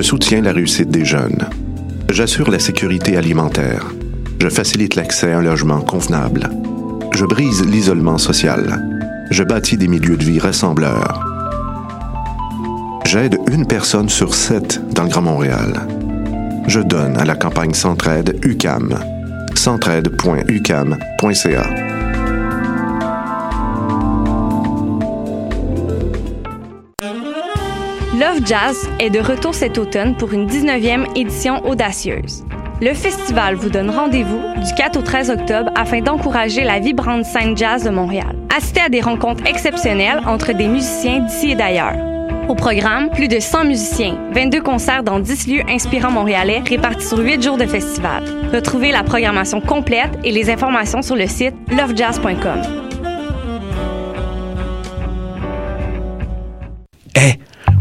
Je soutiens la réussite des jeunes. J'assure la sécurité alimentaire. Je facilite l'accès à un logement convenable. Je brise l'isolement social. Je bâtis des milieux de vie rassembleurs. J'aide une personne sur sept dans le Grand Montréal. Je donne à la campagne Centraide UCAM. centraide.ucam.ca. Love Jazz est de retour cet automne pour une 19e édition audacieuse. Le festival vous donne rendez-vous du 4 au 13 octobre afin d'encourager la vibrante scène jazz de Montréal. Assistez à des rencontres exceptionnelles entre des musiciens d'ici et d'ailleurs. Au programme, plus de 100 musiciens, 22 concerts dans 10 lieux inspirants montréalais répartis sur 8 jours de festival. Retrouvez la programmation complète et les informations sur le site lovejazz.com. Eh,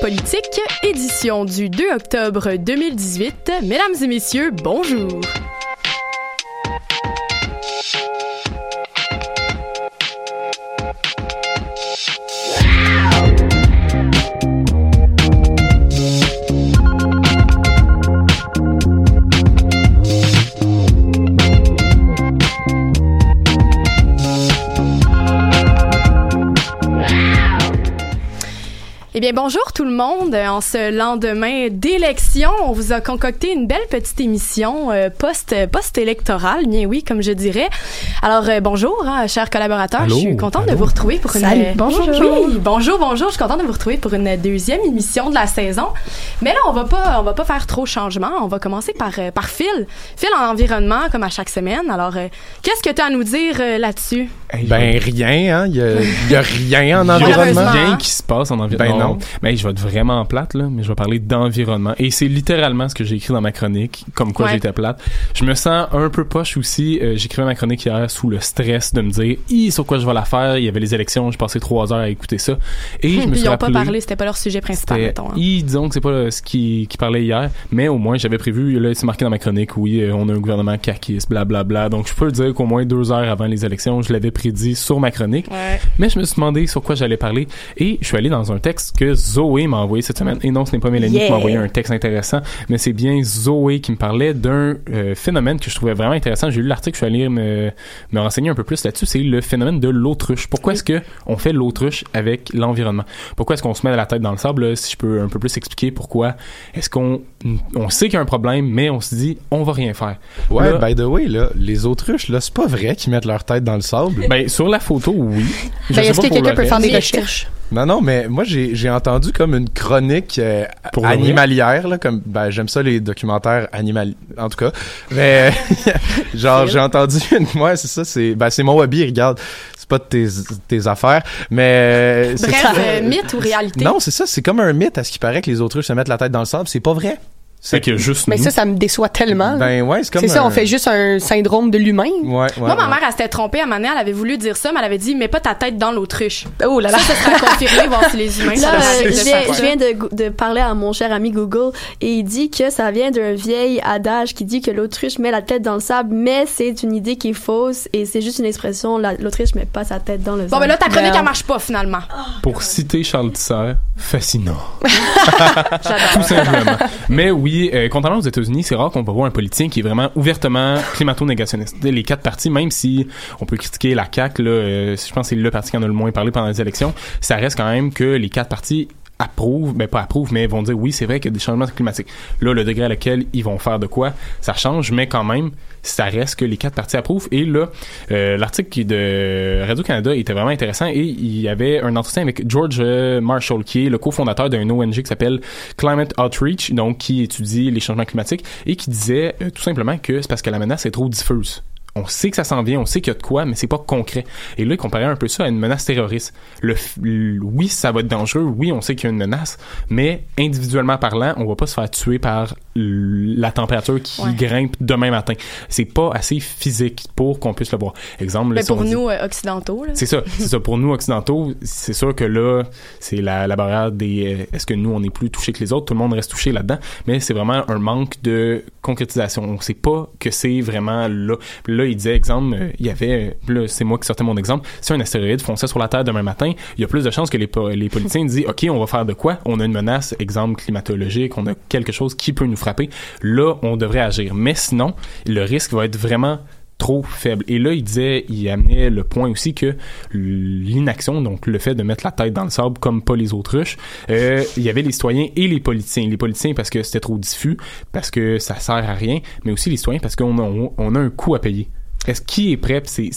Politique, édition du 2 octobre 2018. Mesdames et messieurs, bonjour. Bien, bonjour tout le monde. En ce lendemain d'élection, on vous a concocté une belle petite émission euh, post post électorale, bien oui, comme je dirais. Alors euh, bonjour, hein, chers collaborateurs. Allô, je suis contente de vous retrouver pour une Salut, bonjour. Oui, bonjour, bonjour. Je suis contente de vous retrouver pour une deuxième émission de la saison. Mais là, on va pas on va pas faire trop de changements. On va commencer par euh, par Phil. Phil en environnement comme à chaque semaine. Alors euh, qu'est-ce que tu as à nous dire euh, là-dessus? Ben rien, hein. Il y y a rien en environnement. Rien qui se passe en environnement. Ben non. Mais je vais être vraiment plate, là, mais je vais parler d'environnement. Et c'est littéralement ce que j'ai écrit dans ma chronique, comme quoi Ouais. j'étais plate. Je me sens un peu poche aussi. Euh, J'écrivais ma chronique hier sous le stress de me dire, Hi, sur quoi je vais la faire? Il y avait les élections, je passais trois heures à écouter ça. Et je me suis ils ont pas parlé, c'était pas leur sujet principal, mettons. hein. Hi, disons que c'est pas ce qui, qui parlait hier, mais au moins j'avais prévu, là c'est marqué dans ma chronique, oui, euh, on a un gouvernement caquiste, blablabla. Donc je peux dire qu'au moins deux heures avant les élections, je l'avais prédit sur ma chronique. Ouais. Mais je me suis demandé sur quoi j'allais parler et je suis allé dans un texte que Zoé m'a envoyé cette semaine. Et non, ce n'est pas Mélanie Yeah. qui m'a envoyé un texte intéressant, mais c'est bien Zoé qui me parlait d'un euh, phénomène que je trouvais vraiment intéressant. J'ai lu l'article, je suis allé me, me renseigner un peu plus là-dessus. C'est le phénomène de l'autruche. Pourquoi est-ce que on fait l'autruche avec l'environnement? Pourquoi est-ce qu'on se met la tête dans le sable? Là, Si je peux un peu plus expliquer pourquoi est-ce qu'on on sait qu'il y a un problème, mais on se dit on va rien faire. Ouais, Là- by the way, là, les autruches, là, c'est pas vrai qu'ils mettent leur tête dans le sable. Ben sur la photo, oui. Ben, est-ce que quelqu'un peut faire des recherches? Non, non, mais moi, j'ai j'ai entendu comme une chronique euh, Pour animalière, là, comme, ben, j'aime ça, les documentaires animal, en tout cas. Mais, genre, j'ai entendu une, ouais, c'est ça, c'est, ben, c'est mon hobby, regarde. C'est pas de tes, tes affaires, mais c'est Bref, ça. euh, mythe ou réalité? Non, c'est ça, c'est comme un mythe à ce qui paraît que les autruches se mettent la tête dans le sable, c'est pas vrai. C'est que juste Mais nous. ça, ça me déçoit tellement. Ben ouais, c'est comme c'est ça, un- on fait juste un syndrome de l'humain. Ouais, ouais, Moi, ma mère, elle s'était trompée à un moment donné, elle avait voulu dire ça, mais elle avait dit, mets pas ta tête dans l'autruche. Oh là là. Ça, ça sera confirmé, voir si les humains Là, ça euh, je viens, ça. je viens de, parler à mon cher ami Google et il dit que ça vient d'un vieil adage qui dit que l'autruche met la tête dans le sable, mais c'est une idée qui est fausse et c'est juste une expression. La- L'autruche met pas sa tête dans le sable. Bon, ben là, ta chronique, Ben, elle marche pas, finalement. Pour citer Charles Tisser, fascinant. Tout simplement. Mais oui, euh, contrairement aux États-Unis, c'est rare qu'on peut voir un politicien qui est vraiment ouvertement climato-négationniste. Les quatre partis, même si on peut critiquer la CAQ, là, euh, je pense que c'est le parti qui en a le moins parlé pendant les élections, ça reste quand même que les quatre partis approuvent, ben pas approuvent, mais vont dire oui, c'est vrai qu'il y a des changements climatiques. Là, le degré à lequel ils vont faire de quoi, ça change, mais quand même, ça reste que les quatre partis approuvent. Et là, euh, l'article de Radio-Canada était vraiment intéressant et il y avait un entretien avec George euh, Marshall, qui est le cofondateur d'un ONG qui s'appelle Climate Outreach, donc qui étudie les changements climatiques et qui disait euh, tout simplement que c'est parce que la menace est trop diffuse. On sait que ça s'en vient, on sait qu'il y a de quoi, mais c'est pas concret. Et là, il comparait un peu ça à une menace terroriste. Le, oui, ça va être dangereux, oui, on sait qu'il y a une menace, mais individuellement parlant, on va pas se faire tuer par la température qui Ouais. grimpe demain matin. C'est pas assez physique pour qu'on puisse le voir. Exemple, là, Mais si pour nous, euh, occidentaux, là. c'est ça, c'est ça. Pour nous occidentaux, c'est sûr que là, c'est la, la barrière des. euh, Est-ce que nous on est plus touchés que les autres? Tout le monde reste touché là-dedans, mais c'est vraiment un manque de concrétisation. On sait pas que c'est vraiment là. Là, il disait exemple, euh, il y avait. Là, c'est moi qui sortais mon exemple. Si un astéroïde fonçait sur la Terre demain matin, il y a plus de chances que les, po- les politiciens disent, ok, on va faire de quoi? On a une menace, exemple climatologique, on a quelque chose qui peut nous frapper. Là, on devrait agir. Mais sinon, le risque va être vraiment trop faible. Et là, il disait, il amenait le point aussi que l'inaction, donc le fait de mettre la tête dans le sable comme pas les autruches, euh, il y avait les citoyens et les politiciens. Les politiciens parce que c'était trop diffus, parce que ça sert à rien, mais aussi les citoyens parce qu'on a, on a un coût à payer. Est-ce qui est prêt? C'est,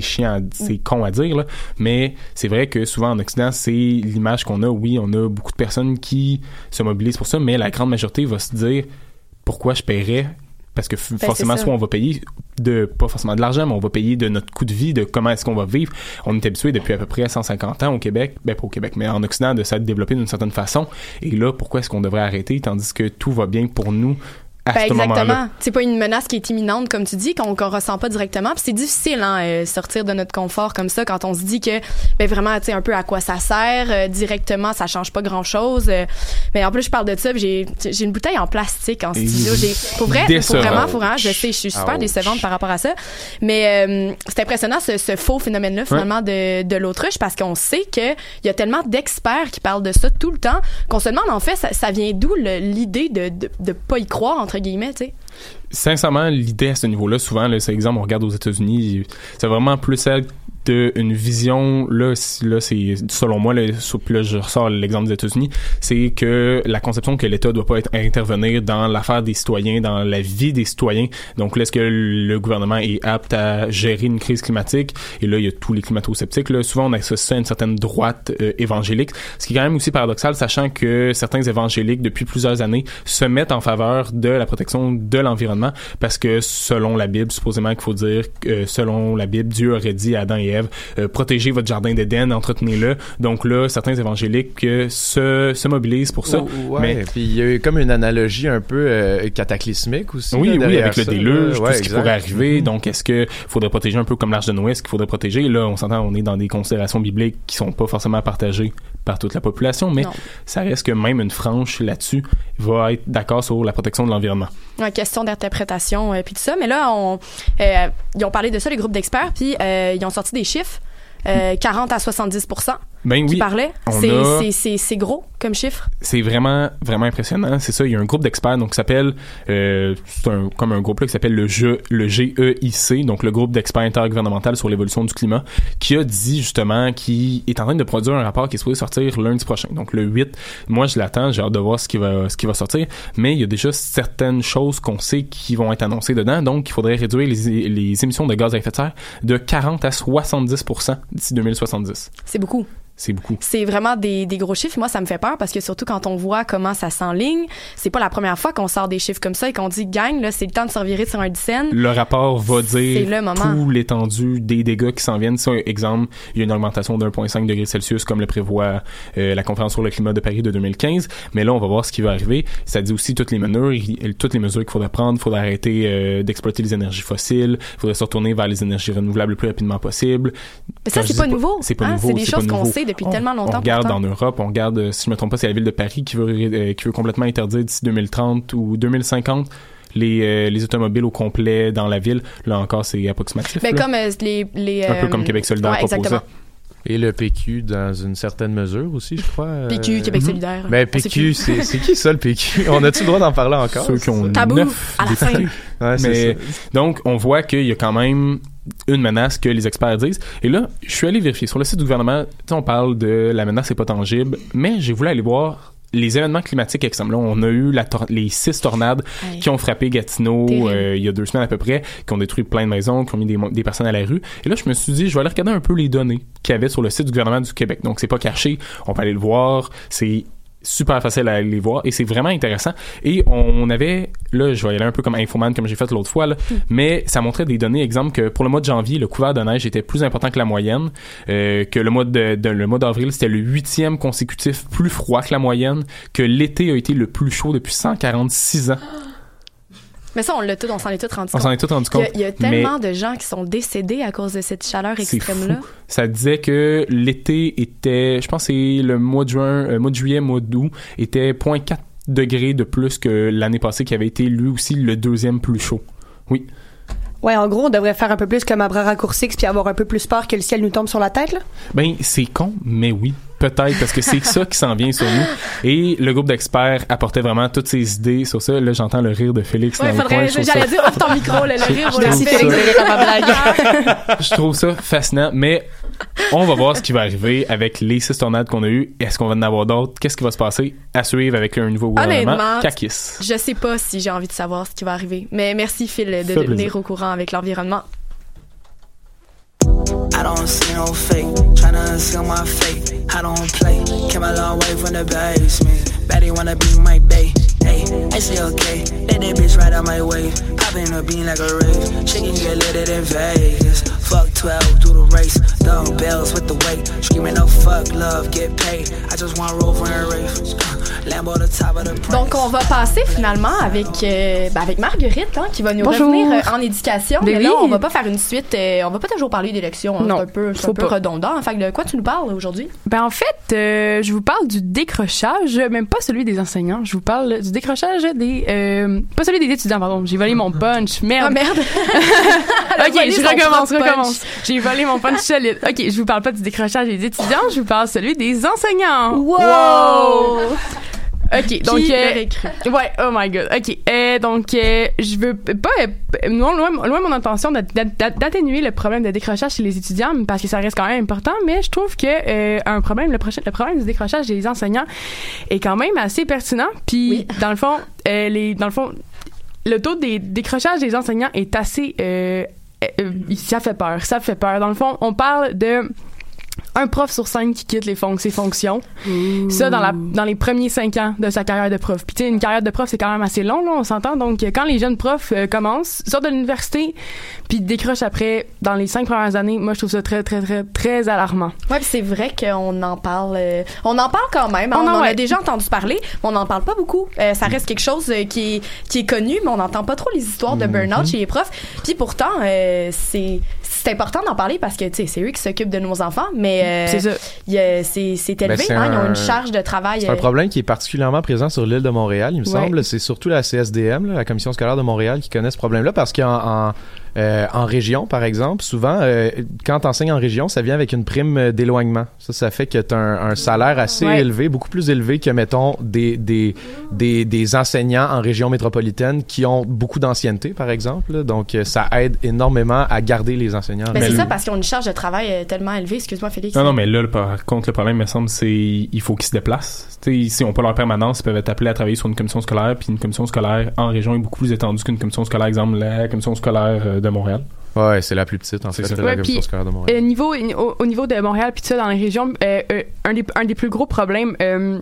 chiant, c'est con à dire, là, mais c'est vrai que souvent en Occident, c'est l'image qu'on a. Oui, on a beaucoup de personnes qui se mobilisent pour ça, mais la grande majorité va se dire pourquoi je paierais? Parce que f- forcément ça. soit on va payer de pas forcément de l'argent mais on va payer de notre coût de vie de comment est-ce qu'on va vivre on est habitué depuis à peu près 150 ans au Québec ben pas au Québec mais en Occident de s'être développé d'une certaine façon et là pourquoi est-ce qu'on devrait arrêter tandis que tout va bien pour nous Ben, exactement. C'est pas une menace qui est imminente, comme tu dis, qu'on qu'on ressent pas directement. Puis c'est difficile, hein, euh, sortir de notre confort comme ça quand on se dit que, ben vraiment, tu sais, un peu à quoi ça sert. euh, directement, ça change pas grand-chose. euh, mais en plus, je parle de ça, j'ai j'ai une bouteille en plastique en. J'ai pour vrai, pour vraiment, pour vraiment, je sais, je suis super Ouch. décevante par rapport à ça. Mais euh, c'est impressionnant ce, ce faux phénomène-là finalement de, de l'autruche parce qu'on sait que il y a tellement d'experts qui parlent de ça tout le temps qu'on se demande en fait ça, ça vient d'où l'idée de, de de pas y croire entre guillemets, tu sais. sincèrement, l'idée à ce niveau-là, souvent, c'est exemple, on regarde aux États-Unis, c'est vraiment plus celle d'une vision, là, là c'est selon moi, là, je ressors l'exemple des États-Unis, c'est que la conception que l'État doit pas intervenir dans l'affaire des citoyens, dans la vie des citoyens. Donc est-ce que le gouvernement est apte à gérer une crise climatique? Et là, il y a tous les climato-sceptiques. Là, souvent, on associe ça à une certaine droite euh, évangélique, ce qui est quand même aussi paradoxal, sachant que certains évangéliques, depuis plusieurs années, se mettent en faveur de la protection de l'environnement, parce que selon la Bible, supposément qu'il faut dire que selon la Bible, Dieu aurait dit à Adam et Ève, euh, protégez votre jardin d'Éden, entretenez-le. Donc là, certains évangéliques euh, se, se mobilisent pour ça. Oh, ouais, Mais- puis il y a eu comme une analogie un peu euh, cataclysmique aussi. Oui, là, oui, avec le déluge, tout Ouais, ce qui exact. pourrait arriver. Mhm. Donc, est-ce que faudrait protéger un peu comme l'Arche de Noé, est-ce qu'il faudrait protéger? Là, on s'entend, on est dans des considérations bibliques qui sont pas forcément partagées par toute la population, mais Non. ça reste que même une frange là-dessus va être d'accord sur la protection de l'environnement. Ouais, question d'interprétation euh, puis tout ça mais là on euh, ils ont parlé de ça les groupes d'experts puis euh, ils ont sorti des chiffres euh, 40 à 70 Ben qui oui, parlaient c'est a- gros comme chiffre? C'est vraiment vraiment impressionnant. C'est ça il y a un groupe d'experts donc qui s'appelle euh, c'est un, comme un groupe là qui s'appelle le GE, le GEIC donc le groupe d'experts intergouvernemental sur l'évolution du climat qui a dit justement qui est en train de produire un rapport qui est supposé sortir lundi prochain. Donc le 8 moi je l'attends j'ai hâte de voir ce qui va ce qui va sortir. Mais il y a déjà certaines choses qu'on sait qui vont être annoncées dedans. Donc il faudrait réduire les, les émissions de gaz à effet de serre de 40 à 70% d'ici 2070 c'est beaucoup C'est beaucoup. C'est vraiment des, des gros chiffres. Moi, ça me fait peur parce que surtout quand on voit comment ça s'enligne, c'est pas la première fois qu'on sort des chiffres comme ça et qu'on dit gang, là, c'est le temps de se revirer sur un dizaine. Le rapport va dire le moment. tout l'étendue des dégâts qui s'en viennent. Si, exemple, il y a une augmentation de 1,5 degrés Celsius comme le prévoit euh, la conférence sur le climat de Paris de 2015. Mais là, on va voir ce qui va arriver. Ça dit aussi toutes les mesures, toutes les mesures qu'il faudrait prendre. Il faudrait arrêter euh, d'exploiter les énergies fossiles. Il faudrait se retourner vers les énergies renouvelables le plus rapidement possible. Mais ça, c'est dis pas nouveau. C'est pas hein, nouveau. C'est des pas choses qu'on sait depuis On- tellement longtemps. On regarde pourtant. en Europe, on regarde, euh, si je me trompe pas, c'est la ville de Paris qui veut, euh, qui veut complètement interdire d'ici 2030 ou 2050 les, euh, les automobiles au complet dans la ville. Là encore, c'est approximatif. Ben, là. comme euh, les, les, Un peu comme Québec solidaire ouais, proposait. exactement. Et le PQ dans une certaine mesure aussi, je crois. euh, PQ, Québec Mhm. solidaire. Ben, On sait PQ, c'est c'est qui ça le PQ? On a-tu le droit d'en parler encore? Ceux qui ont Tabou, neuf à la fin. Ouais, Mais ça. donc, on voit qu'il y a quand même une menace que les experts disent. Et là, je suis allé vérifier. Sur le site du gouvernement, on parle de la menace n'est pas tangible, mais j'ai voulu aller voir les événements climatiques extrêmes. Là, on a eu la les six tornades qui ont frappé Gatineau euh, il y a deux semaines à peu près, qui ont détruit plein de maisons, qui ont mis des, des personnes à la rue. Et là, je me suis dit, je vais aller regarder un peu les données qu'il y avait sur le site du gouvernement du Québec. Donc, c'est pas caché, on peut aller le voir. C'est super facile à aller les voir et c'est vraiment intéressant. Et on avait, là, je vais y aller un peu comme Infoman comme j'ai fait l'autre fois, là, mais ça montrait des données, exemple que pour le mois de janvier, le couvert de neige était plus important que la moyenne, euh, que le mois de, de- le mois d'avril, c'était le huitième consécutif plus froid que la moyenne, que l'été a été le plus chaud depuis 146 ans. Mais ça, on l'a tout, on s'en est tout rendu On compte. s'en est tout rendu Il y, compte. a, il y a mais tellement de gens qui sont décédés à cause de cette chaleur extrême-là. Ça disait que l'été était, je pense que c'est le mois de juin, euh, mois de juillet, mois d'août, était 0.4 degrés de plus que l'année passée qui avait été lui aussi le deuxième plus chaud. Oui. Ouais, en gros, on devrait faire un peu plus comme à bras raccourcis puis avoir un peu plus peur que le ciel nous tombe sur la tête, là. Ben, c'est con, mais oui. Peut-être, parce que c'est ça qui s'en vient sur nous. Et le groupe d'experts apportait vraiment toutes ses idées sur ça. Là, j'entends le rire de Félix Ouais, dans le coin. faudrait, trouve ça- j'allais dire, off ton micro, le, le rire, Merci. Félix de rire à ma blague. je trouve ça fascinant, mais on va voir ce qui va arriver avec les six tornades qu'on a eues. Est-ce qu'on va en avoir d'autres? Qu'est-ce qui va se passer? À suivre avec un nouveau gouvernement? Kakis. Je sais pas si j'ai envie de savoir ce qui va arriver. Mais merci, Phil, de devenir plaisir. au courant avec l'environnement. I don't see no fake, tryna seal my fate. I don't play, came a long way from the basement. Betty wanna be my bae. Hey, I say okay, let that bitch right out my way. Popping a bean like a rave, chicken get lit in Vegas. Fuck 12, do the race, dumbbells with the weight. Screaming no fuck love, get paid. I just want roll for a race. Lambo the top of the price. Donc, on va passer finalement avec, euh, ben, avec Marguerite, hein, qui va nous Bonjour. revenir euh, en éducation. Ben Mais là, oui. on va pas faire une suite, euh, on va pas toujours parler d'élections. hein, Non, c'est un peu, c'est faut un peu pas. redondant. Fait que de quoi tu nous parles aujourd'hui? Ben en fait, euh, je vous parle du décrochage, même pas celui des enseignants. Je vous parle du décrochage des, euh, pas celui des étudiants, pardon. J'ai volé mon punch. Ah, Merde. merde! Elle a ok, je recommence, recommence. J'ai volé mon punch solide. Ok, je vous parle pas du décrochage des étudiants, je vous parle celui des enseignants. Wow! Ok, donc Qui euh? Ouais, oh my god. OK. Euh, donc, euh, je veux pas. euh, loin, loin, mon intention d'at- d'at- d'atténuer le problème de décrochage chez les étudiants, parce que ça reste quand même important, mais je trouve que un problème, le, prochain, le problème du décrochage des enseignants est quand même assez pertinent. Puis, dans le fond, les, dans le fond, le taux des décrochages des enseignants est assez. Ça fait peur. Ça fait peur. Dans le fond, on parle de un prof sur cinq qui quitte les fon- ses fonctions. Ça, dans, la, dans les premiers cinq ans de sa carrière de prof. Puis, tu sais, une carrière de prof, c'est quand même assez long, là, on s'entend. Donc, quand les jeunes profs euh, commencent, sortent de l'université, puis décrochent après, dans les cinq premières années, moi, je trouve ça très, très, très, très alarmant. Ouais, puis c'est vrai qu'on en parle. euh, on en parle quand même. hein, On On, en- a déjà entendu parler, mais on n'en parle pas beaucoup. Euh, ça reste quelque chose qui est, qui est connu, mais on n'entend pas trop les histoires de burn-out chez les profs. Puis pourtant, c'est c'est important d'en parler parce que tu sais, c'est eux qui s'occupent de nos enfants, mais euh, C'est ça. c'est élevé. Ben, c'est hein, ils ont un- une charge de travail. C'est un euh, problème qui est particulièrement présent sur l'île de Montréal, il me Ouais. semble. C'est surtout la CSDM, là, la Commission scolaire de Montréal, qui connaît ce problème-là parce qu'en en, euh, en région, par exemple, souvent, euh, quand tu enseignes en région, ça vient avec une prime euh, d'éloignement. Ça, ça fait que tu as un, un salaire assez Ouais. élevé, beaucoup plus élevé que, mettons, des, des, des, des enseignants en région métropolitaine qui ont beaucoup d'ancienneté, par exemple. là. Donc, euh, ça aide énormément à garder les enseignants. en ben, c'est région. ça parce qu'ils ont une charge de travail tellement élevée. Excuse-moi, Félix. Non, non, mais là, par contre, le problème, me semble, c'est il faut qu'ils se déplacent. Si on pas leur permanence, ils peuvent être appelés à travailler sur une commission scolaire, puis une commission scolaire en région est beaucoup plus étendue qu'une commission scolaire, exemple, la commission scolaire euh, de Montréal. Ouais, c'est la plus petite, en fait, ça. Ouais, la scolaire de Montréal. Euh, niveau, au, au niveau de Montréal puis tout ça dans les régions, euh, euh, un, des, un des plus gros problèmes euh,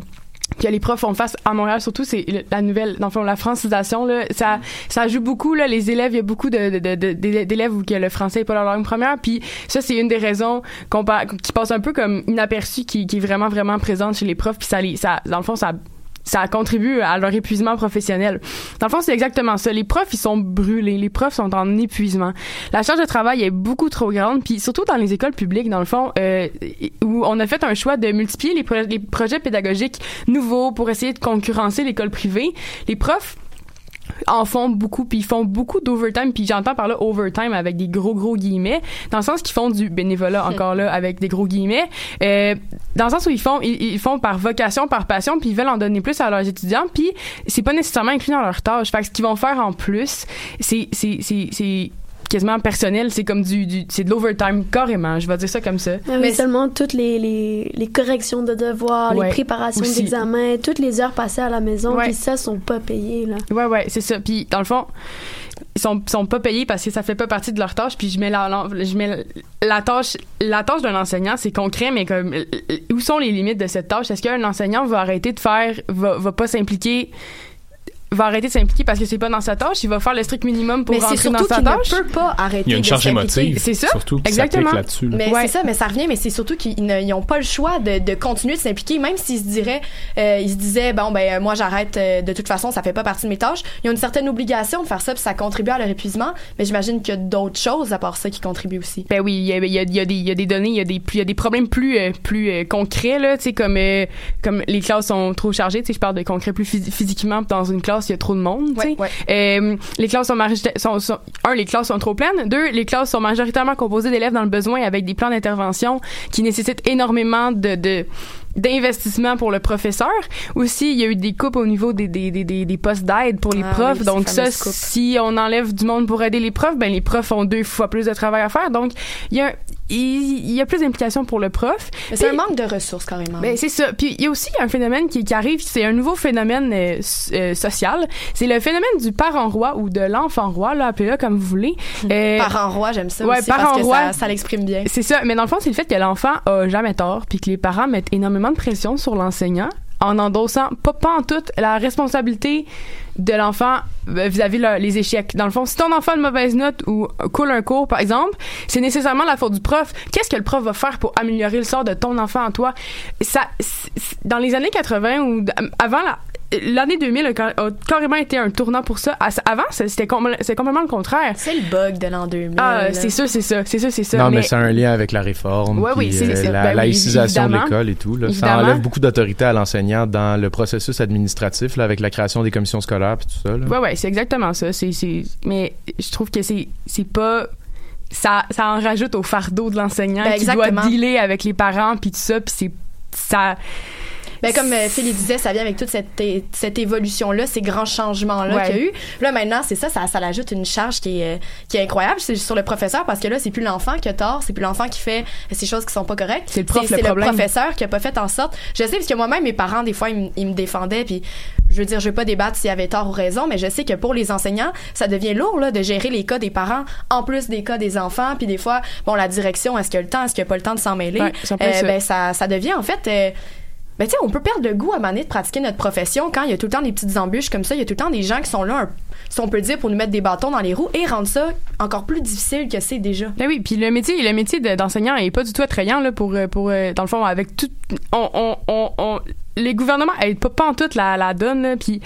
que les profs font face à Montréal surtout c'est la nouvelle dans le fond la francisation là ça ça joue beaucoup là les élèves il y a beaucoup de de- de- de- d'élèves où que le français est pas leur langue première puis ça c'est une des raisons qu'on qui passe un peu comme inaperçue qui, qui est vraiment vraiment présente chez les profs puis ça les ça dans le fond ça ça contribue à leur épuisement professionnel. Dans le fond, c'est exactement ça. Les profs, ils sont brûlés. Les profs sont en épuisement. La charge de travail est beaucoup trop grande. Puis surtout dans les écoles publiques, dans le fond, euh, où on a fait un choix de multiplier les, pro- les projets pédagogiques nouveaux pour essayer de concurrencer l'école privée. Les profs en font beaucoup puis ils font beaucoup d'overtime puis j'entends par là overtime avec des gros gros guillemets dans le sens qu'ils font du bénévolat encore là avec des gros guillemets euh, dans le sens où ils font ils, font par vocation par passion puis ils veulent en donner plus à leurs étudiants puis c'est pas nécessairement inclus dans leur tâche. Fait que ce qu'ils vont faire en plus c'est c'est c'est c'est quasiment personnel c'est comme du, du c'est de l'overtime carrément je vais dire ça comme ça Ah oui, seulement toutes les, les, les corrections de devoirs, Ouais, les préparations aussi. d'examen, toutes les heures passées à la maison, Ouais. puis ça, sont pas payées, là. Ouais, ouais, c'est ça. Puis, dans le fond, ils sont, sont pas payés parce que ça fait pas partie de leur tâche. Puis, je mets la, la- je mets la tâche, la tâche d'un enseignant, c'est concret, mais comme, où sont les limites de cette tâche? Est-ce qu'un enseignant va arrêter de faire, va, va pas s'impliquer, va arrêter de s'impliquer parce que c'est pas dans sa tâche? Il va faire le strict minimum pour Mais c'est rentrer dans surtout sa qu'il tâche? ne peut pas arrêter Il y a une de charge émotive. C'est ça, Surtout exactement. s'applique là-dessus. là. Mais Ouais. c'est ça, mais ça revient, mais c'est surtout qu'ils n'ont pas le choix de, de continuer de s'impliquer, même s'ils se diraient, euh, ils se disaient, bon, ben, euh, moi, j'arrête, euh, de toute façon, ça fait pas partie de mes tâches. Ils ont une certaine obligation de faire ça, puis ça contribue à leur épuisement, mais j'imagine qu'il y a d'autres choses à part ça qui contribuent aussi. Ben oui, il y a, il y a- il y a des, il y a des données, il y a des, il y a des problèmes plus, euh, plus euh, concrets là, tu sais comme, euh, comme les classes sont trop chargées, tu sais, je parle de concret plus phys- physiquement dans une classe, il y a trop de monde. Ouais, ouais. Euh, les classes sont, majorita- sont, sont- un, les classes sont trop pleines. Deux, les classes sont majoritairement composées d'élèves dans le besoin avec des plans d'intervention qui nécessitent énormément de, de d'investissement pour le professeur. Aussi, il y a eu des coupes au niveau des, des, des, des, des postes d'aide pour les Ah profs. oui, Donc ça, si on enlève du monde pour aider les profs, ben les profs ont deux fois plus de travail à faire. Donc, il y a, il, y a plus d'implication pour le prof. C'est un manque de ressources, carrément. ben, c'est ça. Puis il y a aussi un phénomène qui, qui arrive, c'est un nouveau phénomène euh, euh, social. C'est le phénomène du parent roi ou de l'enfant roi, là, appelez-le comme vous voulez. Euh, Parent roi, j'aime ça ouais, aussi, parent parce que roi. ça, ça l'exprime bien. c'est ça. Mais dans le fond, c'est le fait que l'enfant a jamais tort, puis que les parents mettent énormément de pression sur l'enseignant en endossant pas, pas en toute la responsabilité de l'enfant vis-à-vis le- les échecs. Dans le fond, si ton enfant a une mauvaise note ou coule un cours, par exemple, c'est nécessairement la faute du prof. Qu'est-ce que le prof va faire pour améliorer le sort de ton enfant en toi? Ça, dans les années 80 ou avant la, L'année 2000 a, ca- a carrément été un tournant pour ça. Avant, c'était com- c'était complètement le contraire. C'est le bug de l'an 2000. Ah, c'est ça, c'est ça, c'est ça, c'est ça. Non, mais, c'est un lien avec la réforme, Ouais, oui, puis, euh, la ben oui, laïcisation de l'école et tout. Là. Ça enlève beaucoup d'autorité à l'enseignant dans le processus administratif, là, avec la création des commissions scolaires puis tout ça. Là. Ouais, ouais, c'est exactement ça. Mais je trouve que c'est, pas. Ça, ça en rajoute au fardeau de l'enseignant Ben, qui doit exactement. dealer avec les parents puis tout ça puis c'est ça. Ben, comme euh, Phil disait, ça vient avec toute cette, cette évolution-là, ces grands changements-là Ouais. qu'il y a eu. Là, maintenant, c'est ça, ça, ça l'ajoute une charge qui est, euh, qui est incroyable. C'est sur le professeur parce que là, c'est plus l'enfant qui a tort, c'est plus l'enfant qui fait ces choses qui sont pas correctes. C'est le prof, le C'est le professeur qui a pas fait en sorte. Je sais, parce que moi-même, mes parents, des fois, ils, me- ils me défendaient, puis je veux dire, je veux pas débattre s'il y avait tort ou raison, mais je sais que pour les enseignants, ça devient lourd, là, de gérer les cas des parents en plus des cas des enfants, puis des fois, bon, la direction, est-ce qu'il y a le temps, est-ce qu'il n'y a pas le temps de s'en mêler? Ouais, ça. ben, ça, ça devient, en fait, euh, ben, tu sais, on peut perdre le goût à donné de pratiquer notre profession quand il y a tout le temps des petites embûches comme ça. Il y a tout le temps des gens qui sont là, un- si on peut dire, pour nous mettre des bâtons dans les roues et rendre ça encore plus difficile que c'est déjà. Ben oui, puis le métier, le métier de- d'enseignant est pas du tout attrayant là pour euh, pour euh, dans le fond avec tout on on on, on- les gouvernements aident pas pas en toute la la donne là, puis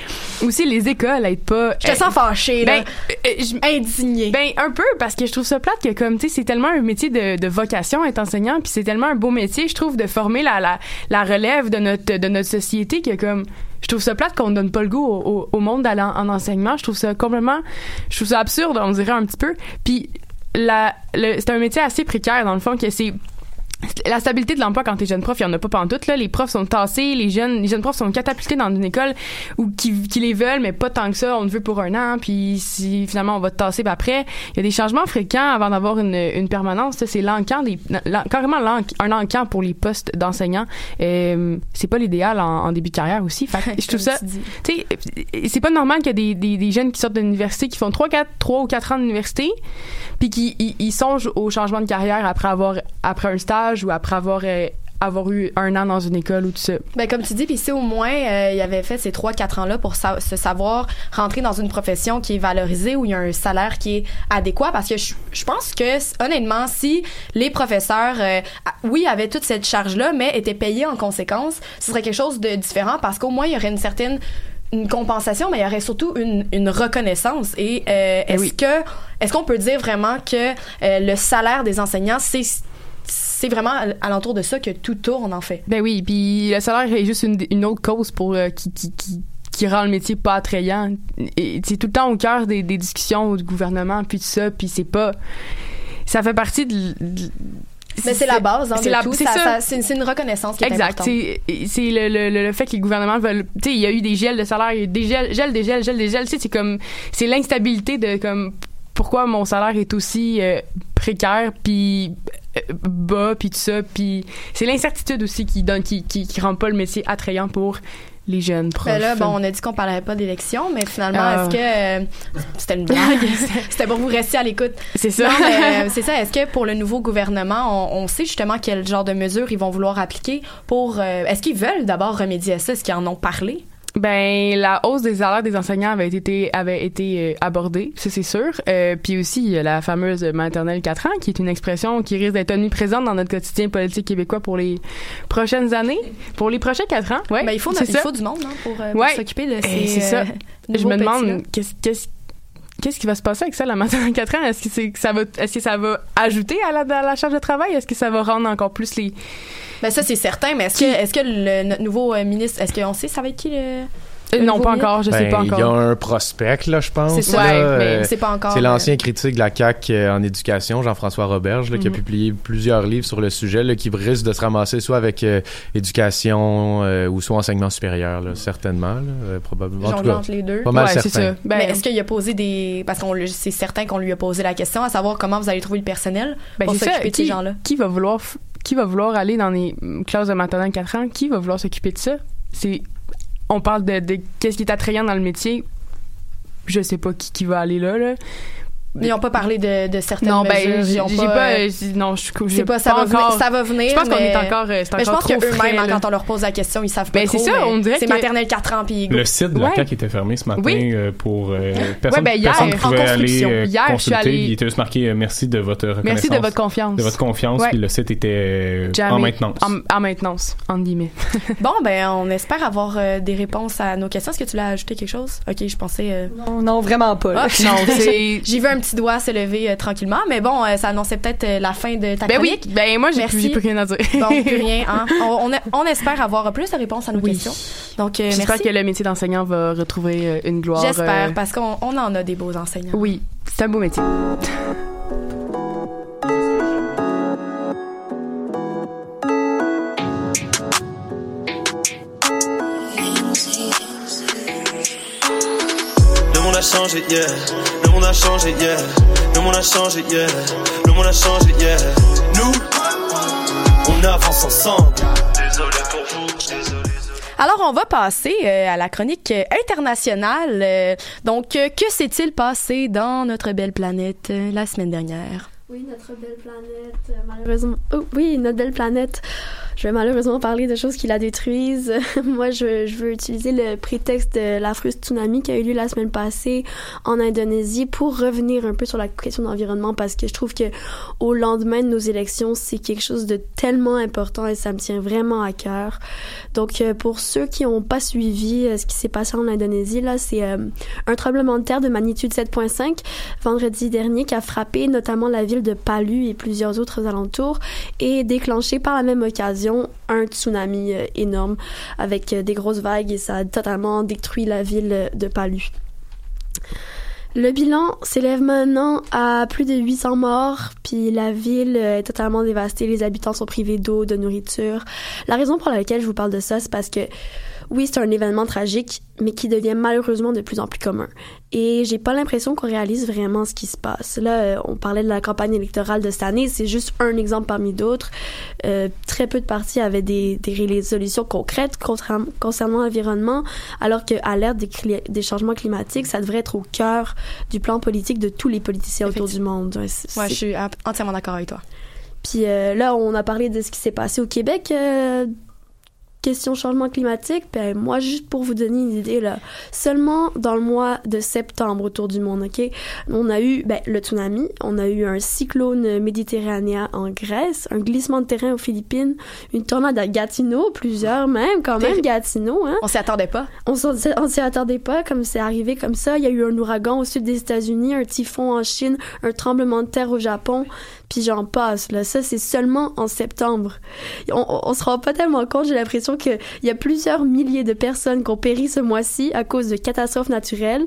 aussi les écoles aident pas. Je te sens fâchée, là. Ben, euh, je- Indignée. Ben un peu parce que je trouve ça plate que comme tu sais c'est tellement un métier de, de vocation être enseignant puis c'est tellement un beau métier je trouve de former la la, la relève de notre de notre société que comme je trouve ça plate qu'on donne pas le goût au, monde d'aller en, en enseignement. Je trouve ça complètement je trouve ça absurde on dirait un petit peu. Puis la c'est un métier assez précaire dans le fond que c'est la stabilité de l'emploi quand t'es jeune prof, il y en a pas pantoute là. Les profs sont tassés, les jeunes, les jeunes profs sont catapultés dans une école où qui, qui les veulent, mais pas tant que ça. On te veut pour un an, puis si finalement on va te tasser, ben après, il y a des changements fréquents avant d'avoir une, une permanence. C'est l'encan, des, carrément un encan pour les postes d'enseignants. Euh, c'est pas l'idéal en, en début de carrière aussi. Fait que je trouve ça, tu sais, c'est pas normal qu'il y a des, des, des jeunes qui sortent de l'université qui font 3, 4, 3 ou 4 ans d'université puis qui ils, ils songent au changement de carrière après avoir après un stage ou après avoir euh, avoir eu un an dans une école ou tout ça? Ben comme tu dis, puis si au moins euh, il avait fait ces trois quatre ans là pour sa- se savoir rentrer dans une profession qui est valorisée où il y a un salaire qui est adéquat parce que je, je pense que honnêtement si les professeurs euh, oui avaient toute cette charge là mais étaient payés en conséquence, ce serait quelque chose de différent parce qu'au moins il y aurait une certaine une compensation, mais il y aurait surtout une, une reconnaissance. Et euh, est-ce que est-ce qu'on peut dire vraiment que le salaire des enseignants c'est c'est vraiment à- alentour de ça que tout tourne en fait. Ben oui, puis le salaire est juste une, une autre cause pour euh, qui, qui, qui qui rend le métier pas attrayant. Et c'est tout le temps au cœur des, des discussions du gouvernement, puis tout ça, puis c'est pas... Ça fait partie de... de- Mais c'est la base, hein, c'est tout. c'est Ça- ça. une reconnaissance qui est Exact. importante. C'est c'est le, le, le, fait que les gouvernements veulent. Tu sais, il y a eu des gels de salaire, il y a eu des gels, gels, des gels, gels, des gels. Tu sais, c'est comme. C'est l'instabilité de comme. Pourquoi mon salaire est aussi euh, précaire, puis bas, puis tout ça. Puis c'est l'incertitude aussi qui donne, qui, qui, qui rend pas le métier attrayant pour les jeunes profs. Ben là, bon, on a dit qu'on parlerait pas d'élection, mais finalement, Ah. est-ce que euh, c'était une blague? C'était pour vous rester à l'écoute. C'est ça. Euh, c'est ça. Est-ce que pour le nouveau gouvernement, on, on sait justement quel genre de mesures ils vont vouloir appliquer pour euh, Est-ce qu'ils veulent d'abord remédier à ça? Est-ce qu'ils en ont parlé? Ben la hausse des salaires des enseignants avait été avait été euh, abordée, ça c'est sûr. Euh, puis aussi il y a la fameuse maternelle 4 ans qui est une expression qui risque d'être omniprésente dans notre quotidien politique québécois pour les prochaines années, pour les prochains 4 ans. Ouais. Ben, il faut il ça. faut du monde hein, pour, euh, pour Ouais. s'occuper de Eh, ces. c'est ça. euh, Je me demande qu'est-ce qu'est-ce Qu'est-ce qui va se passer avec ça, la maternelle 4 ans? Est-ce que, c'est, que ça va, est-ce que ça va ajouter à la, à la charge de travail? Est-ce que ça va rendre encore plus les, Ben ça c'est certain, mais est-ce que est-ce que le, notre nouveau euh, ministre, est-ce qu'on sait ça va être qui le Euh, le non, nouveau pas ministre? encore, je sais Ben, pas Il y a encore. un prospect, là, je pense. C'est ça, là, ouais, mais euh, c'est pas encore, C'est l'ancien critique de la CAQ euh, en éducation, Jean-François Roberge, là, qui a Mhm. publié plusieurs livres sur le sujet, là, qui risque de se ramasser soit avec euh, éducation euh, ou soit enseignement supérieur, là, certainement, là, euh, probablement. En tout Jongle cas, entre les deux. Pas mal Ouais, c'est certain. ça. Ben, mais est-ce qu'il a posé des parce qu'on le- c'est certain qu'on lui a posé la question à savoir comment vous allez trouver le personnel Ben, pour c'est ça. s'occuper de ces Qui, gens-là? qui va vouloir f- qui va vouloir aller dans les classes de maternelle 4 ans Qui va vouloir s'occuper de ça? C'est on parle de, de qu'est-ce qui est attrayant dans le métier. Je sais pas qui, qui va aller là là. Ils n'ont pas parlé de, de certaines Non, mesures. ben ils j'ai ont pas. pas, euh, non, je c'est pas, ça va venir. encore- Ça va venir. Je pense qu'on est encore, euh, mais je pense que trop frais, eux-mêmes, hein, quand on leur pose la question, ils savent pas Ben, c'est ça, on dirait C'est que- maternelle 4 ans puis. Le site de la Ouais. CAQ était fermé ce matin Oui. euh, pour euh, personne, ben, hier, personne en pouvait aller construction. euh, Hier, je suis allée- Il était juste marqué merci de votre reconnaissance. Merci de votre confiance. de votre confiance. Puis le site était en maintenance. En, en maintenance, entre guillemets. Bon, ben, on espère avoir des réponses à nos questions. Est-ce que tu l'as ajouté quelque chose? Ok, je pensais. Non, vraiment pas. Ah, non, c'est J'ai vu un petit doigt se lever euh, tranquillement, mais bon, euh, ça annonçait peut-être euh, la fin de ta Ben oui, chronique. ben moi j'ai plus, plus rien à dire. Bon, plus rien. Hein? On, on, a- on espère avoir plus de réponses à nos Oui. questions. Donc, euh, J'espère merci. que le métier d'enseignant va retrouver euh, une gloire. J'espère, euh, parce qu'on on en a des beaux enseignants. Oui, c'est un beau métier. Le monde a changé, yeah. Le monde a changé, yeah. Le monde a changé, yeah. Le monde a changé, yeah. Nous, on avance ensemble. Désolé pour vous, désolé. Alors, on va passer euh, à la chronique euh, internationale. Euh, donc, euh, que s'est-il passé dans notre belle planète euh, la semaine dernière? Oui, notre belle planète, euh, malheureusement. Oh, oui, notre belle planète. Je vais malheureusement parler de choses qui la détruisent. Moi, je, veux utiliser le prétexte de l'affreux tsunami qui a eu lieu la semaine passée en Indonésie pour revenir un peu sur la question de l'environnement parce que je trouve que au lendemain de nos élections, c'est quelque chose de tellement important et ça me tient vraiment à cœur. Donc, euh, pour ceux qui n'ont pas suivi euh, ce qui s'est passé en Indonésie, là, c'est euh, un tremblement de terre de magnitude 7.5 vendredi dernier qui a frappé notamment la ville de Palu et plusieurs autres alentours et déclenché par la même occasion un tsunami euh, énorme avec euh, des grosses vagues et ça a totalement détruit la ville de Palu. Le bilan s'élève maintenant à plus de 800 morts, puis la ville euh, est totalement dévastée, les habitants sont privés d'eau, de nourriture. La raison pour laquelle je vous parle de ça, c'est parce que oui, c'est un événement tragique, mais qui devient malheureusement de plus en plus commun. Et j'ai pas l'impression qu'on réalise vraiment ce qui se passe. Là, euh, on parlait de la campagne électorale de cette année, c'est juste un exemple parmi d'autres. Euh, très peu de partis avaient des, des résolutions concrètes concernant, l'environnement, alors que à l'ère des, des changements climatiques, ça devrait être au cœur du plan politique de tous les politiciens autour du monde. Ouais, je suis entièrement d'accord avec toi. puis euh, là, on a parlé de ce qui s'est passé au Québec. euh, question changement climatique, ben moi juste pour vous donner une idée là, seulement dans le mois de septembre autour du monde, ok, on a eu ben, le tsunami, on a eu un cyclone méditerranéen en Grèce, un glissement de terrain aux Philippines, une tornade à Gatineau, plusieurs même quand même. Gatineau, hein. On s'y attendait pas. On s'en- on s'y attendait pas, comme c'est arrivé comme ça. Il y a eu un ouragan au sud des États-Unis, un typhon en Chine, un tremblement de terre au Japon, puis j'en passe. Là, ça c'est seulement en septembre. On, on, on se rend pas tellement compte. J'ai l'impression que il y a plusieurs milliers de personnes qui ont péri ce mois-ci à cause de catastrophes naturelles.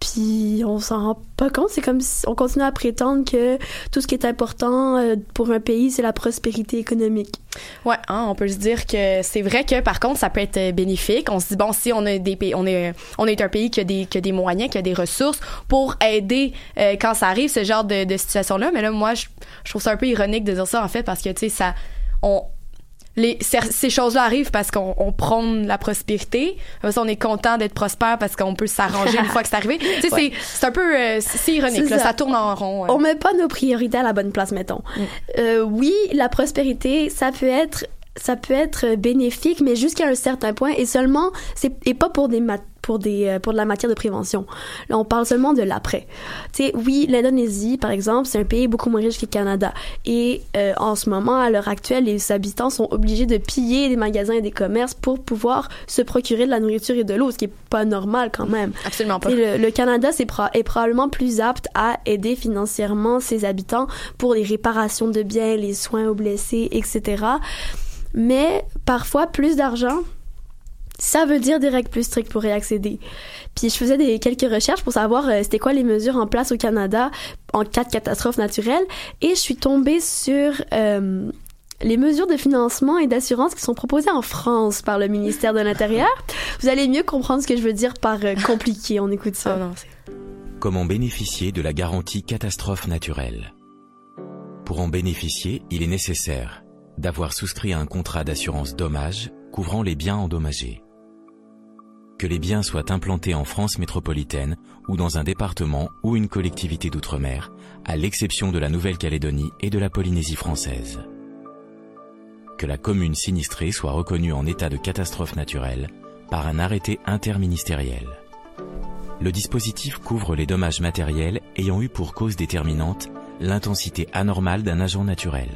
Puis on s'en rend pas compte. C'est comme si on continue à prétendre que tout ce qui est important euh, pour un pays, c'est la prospérité économique. Ouais, hein, on peut se dire que c'est vrai que par contre ça peut être euh, bénéfique. On se dit bon si on a des pays, on est on est un pays qui a des qui a des moyens, qui a des ressources pour aider euh, quand ça arrive ce genre de, situation là. Mais là moi je, je trouve ça un peu ironique de dire ça en fait parce que tu sais ça on les, ces, choses-là arrivent parce qu'on on prône la prospérité. Après ça, on est content d'être prospère parce qu'on peut s'arranger une fois que c'est arrivé. Tu sais, Ouais. c'est, un peu, euh, c'est ironique, C'est là, ça. ça tourne en rond. On met pas nos priorités à la bonne place, mettons. Euh, oui, la prospérité, ça peut être ça peut être bénéfique, mais jusqu'à un certain point, et seulement, c'est et pas pour des mat- pour des euh, pour de la matière de prévention. Là, on parle seulement de l'après. Tu sais, oui, l'Indonésie, par exemple, c'est un pays beaucoup moins riche que le Canada, et euh, en ce moment, à l'heure actuelle, les habitants sont obligés de piller des magasins et des commerces pour pouvoir se procurer de la nourriture et de l'eau, ce qui est pas normal quand même. Absolument pas. Le, le Canada pro- est probablement plus apte à aider financièrement ses habitants pour les réparations de biens, les soins aux blessés, etc. Mais parfois, plus d'argent, ça veut dire des règles plus strictes pour y accéder. Puis je faisais des, quelques recherches pour savoir euh, c'était quoi les mesures en place au Canada en cas de catastrophe naturelle et je suis tombée sur euh, les mesures de financement et d'assurance qui sont proposées en France par le ministère de l'Intérieur. Vous allez mieux comprendre ce que je veux dire par euh, compliqué. On écoute ça. Comment bénéficier de la garantie catastrophe naturelle? Pour en bénéficier, il est nécessaire d'avoir souscrit un contrat d'assurance dommage couvrant les biens endommagés. Que les biens soient implantés en France métropolitaine ou dans un département ou une collectivité d'outre-mer, à l'exception de la Nouvelle-Calédonie et de la Polynésie française. Que la commune sinistrée soit reconnue en état de catastrophe naturelle par un arrêté interministériel. Le dispositif couvre les dommages matériels ayant eu pour cause déterminante l'intensité anormale d'un agent naturel.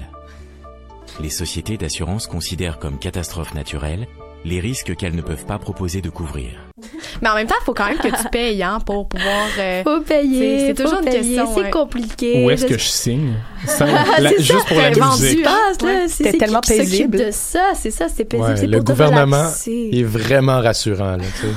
Les sociétés d'assurance considèrent comme catastrophe naturelle les risques qu'elles ne peuvent pas proposer de couvrir. Mais en même temps, il faut quand même que tu payes hein, pour pouvoir. euh, Faut payer, c'est- toujours faut une payer, question. c'est ouais. compliqué. Où est-ce que Je- signe? Sans- Ah, la- c'est ça, juste pour la musique. hein, Ouais. c'est tellement qui paisible. de ça, c'est ça, c'est paisible. Ouais, le gouvernement est vraiment rassurant.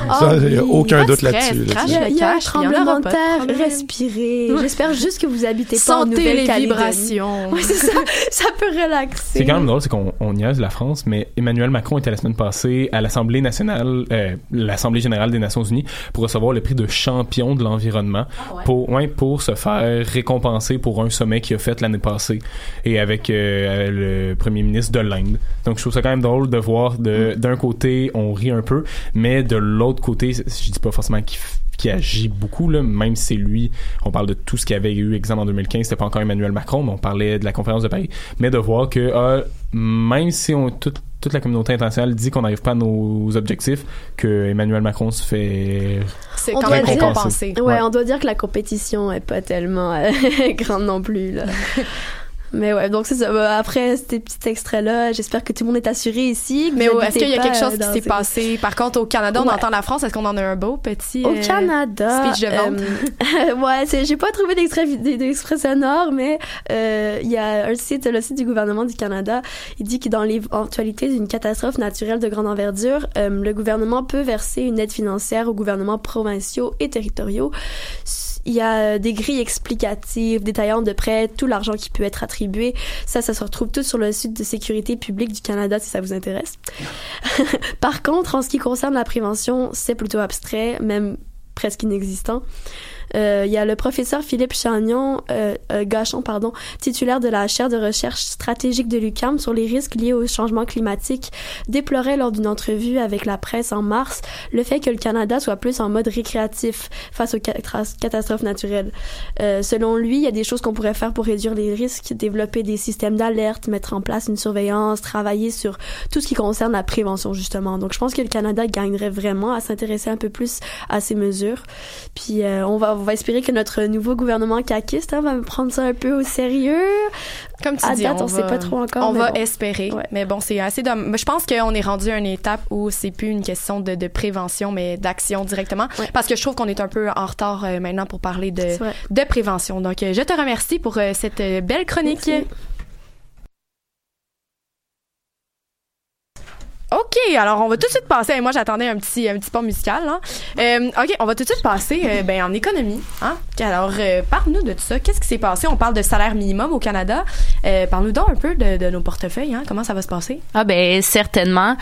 Ah il n'y a aucun de doute là-dessus. Il y a, il y a un tremblement de terre, respirez. J'espère juste que vous habitez pas en Sentez les Nouvelle-Calédonie. vibrations. C'est ça, ça peut relaxer. C'est quand même drôle, c'est qu'on on niaise la France, mais Emmanuel Macron était la semaine passée à l'Assemblée nationale, euh, l'Assemblée générale des Nations Unies, pour recevoir le prix de champion de l'environnement, pour ouais, pour se faire récompenser pour un sommet qu'il a fait l'année passée et avec euh, le premier ministre de l'Inde. Donc je trouve ça quand même drôle de voir de d'un côté on rit un peu, mais de l'autre côté, je dis pas forcément qu'il qui agit beaucoup, là, même si c'est lui, on parle de tout ce qu'il y avait eu, exemple en 2015, c'était pas encore Emmanuel Macron, mais on parlait de la conférence de Paris, mais de voir que ah, même si on, toute, toute la communauté internationale dit qu'on n'arrive pas à nos objectifs, que Emmanuel Macron se fait C'est On quand doit même dire- récompensé. Ouais, Ouais. on doit dire que la compétition est pas tellement euh, grande non plus là. Mais ouais, donc c'est ça. Bah, Après ces petits extraits-là, j'espère que tout le monde est assuré ici. Mais est-ce qu'il y a quelque chose euh, qui dans s'est passé? Par contre, au Canada, on Ouais. entend la France. Est-ce qu'on en a un beau petit Au euh, Canada, speech de vente? euh, ouais, j'ai pas trouvé d'extrait sonore, mais euh, il y a un site, le site du gouvernement du Canada, il dit que dans l'éventualité d'une catastrophe naturelle de grande envergure, euh, le gouvernement peut verser une aide financière aux gouvernements provinciaux et territoriaux. Il y a des grilles explicatives détaillant de près tout l'argent qui peut être attribué. Ça, ça se retrouve tout sur le site de sécurité publique du Canada si ça vous intéresse. Par contre, en ce qui concerne la prévention, c'est plutôt abstrait, même presque inexistant. Euh, il y a le professeur Philippe Chagnon, euh, euh, Gachon, pardon, titulaire de la chaire de recherche stratégique de l'UQAM sur les risques liés au changement climatique, déplorait lors d'une entrevue avec la presse en mars le fait que le Canada soit plus en mode récréatif face aux catastrophes naturelles. Selon lui, il y a des choses qu'on pourrait faire pour réduire les risques, développer des systèmes d'alerte, mettre en place une surveillance, travailler sur tout ce qui concerne la prévention justement. Donc je pense que le Canada gagnerait vraiment à s'intéresser un peu plus à ces mesures. Puis euh, on va on va espérer que notre nouveau gouvernement caquiste hein, va prendre ça un peu au sérieux. Comme tu à dis, date, on, on sait pas trop encore. On va bon. espérer. Mais bon, c'est assez dommage. Je pense qu'on est rendu à une étape où c'est plus une question de, de prévention, mais d'action directement. Parce que je trouve qu'on est un peu en retard euh, maintenant pour parler de, prévention. Donc, euh, je te remercie pour euh, cette belle chronique. OK, alors on va tout de suite passer. Moi, j'attendais un petit, un petit pas musical. Là. Euh, OK, on va tout de suite passer euh, ben, en économie. Hein? Alors, euh, parle-nous de tout ça. Qu'est-ce qui s'est passé? On parle de salaire minimum au Canada. Parle-nous donc un peu de, nos portefeuilles. Hein? Comment ça va se passer? Ah ben certainement.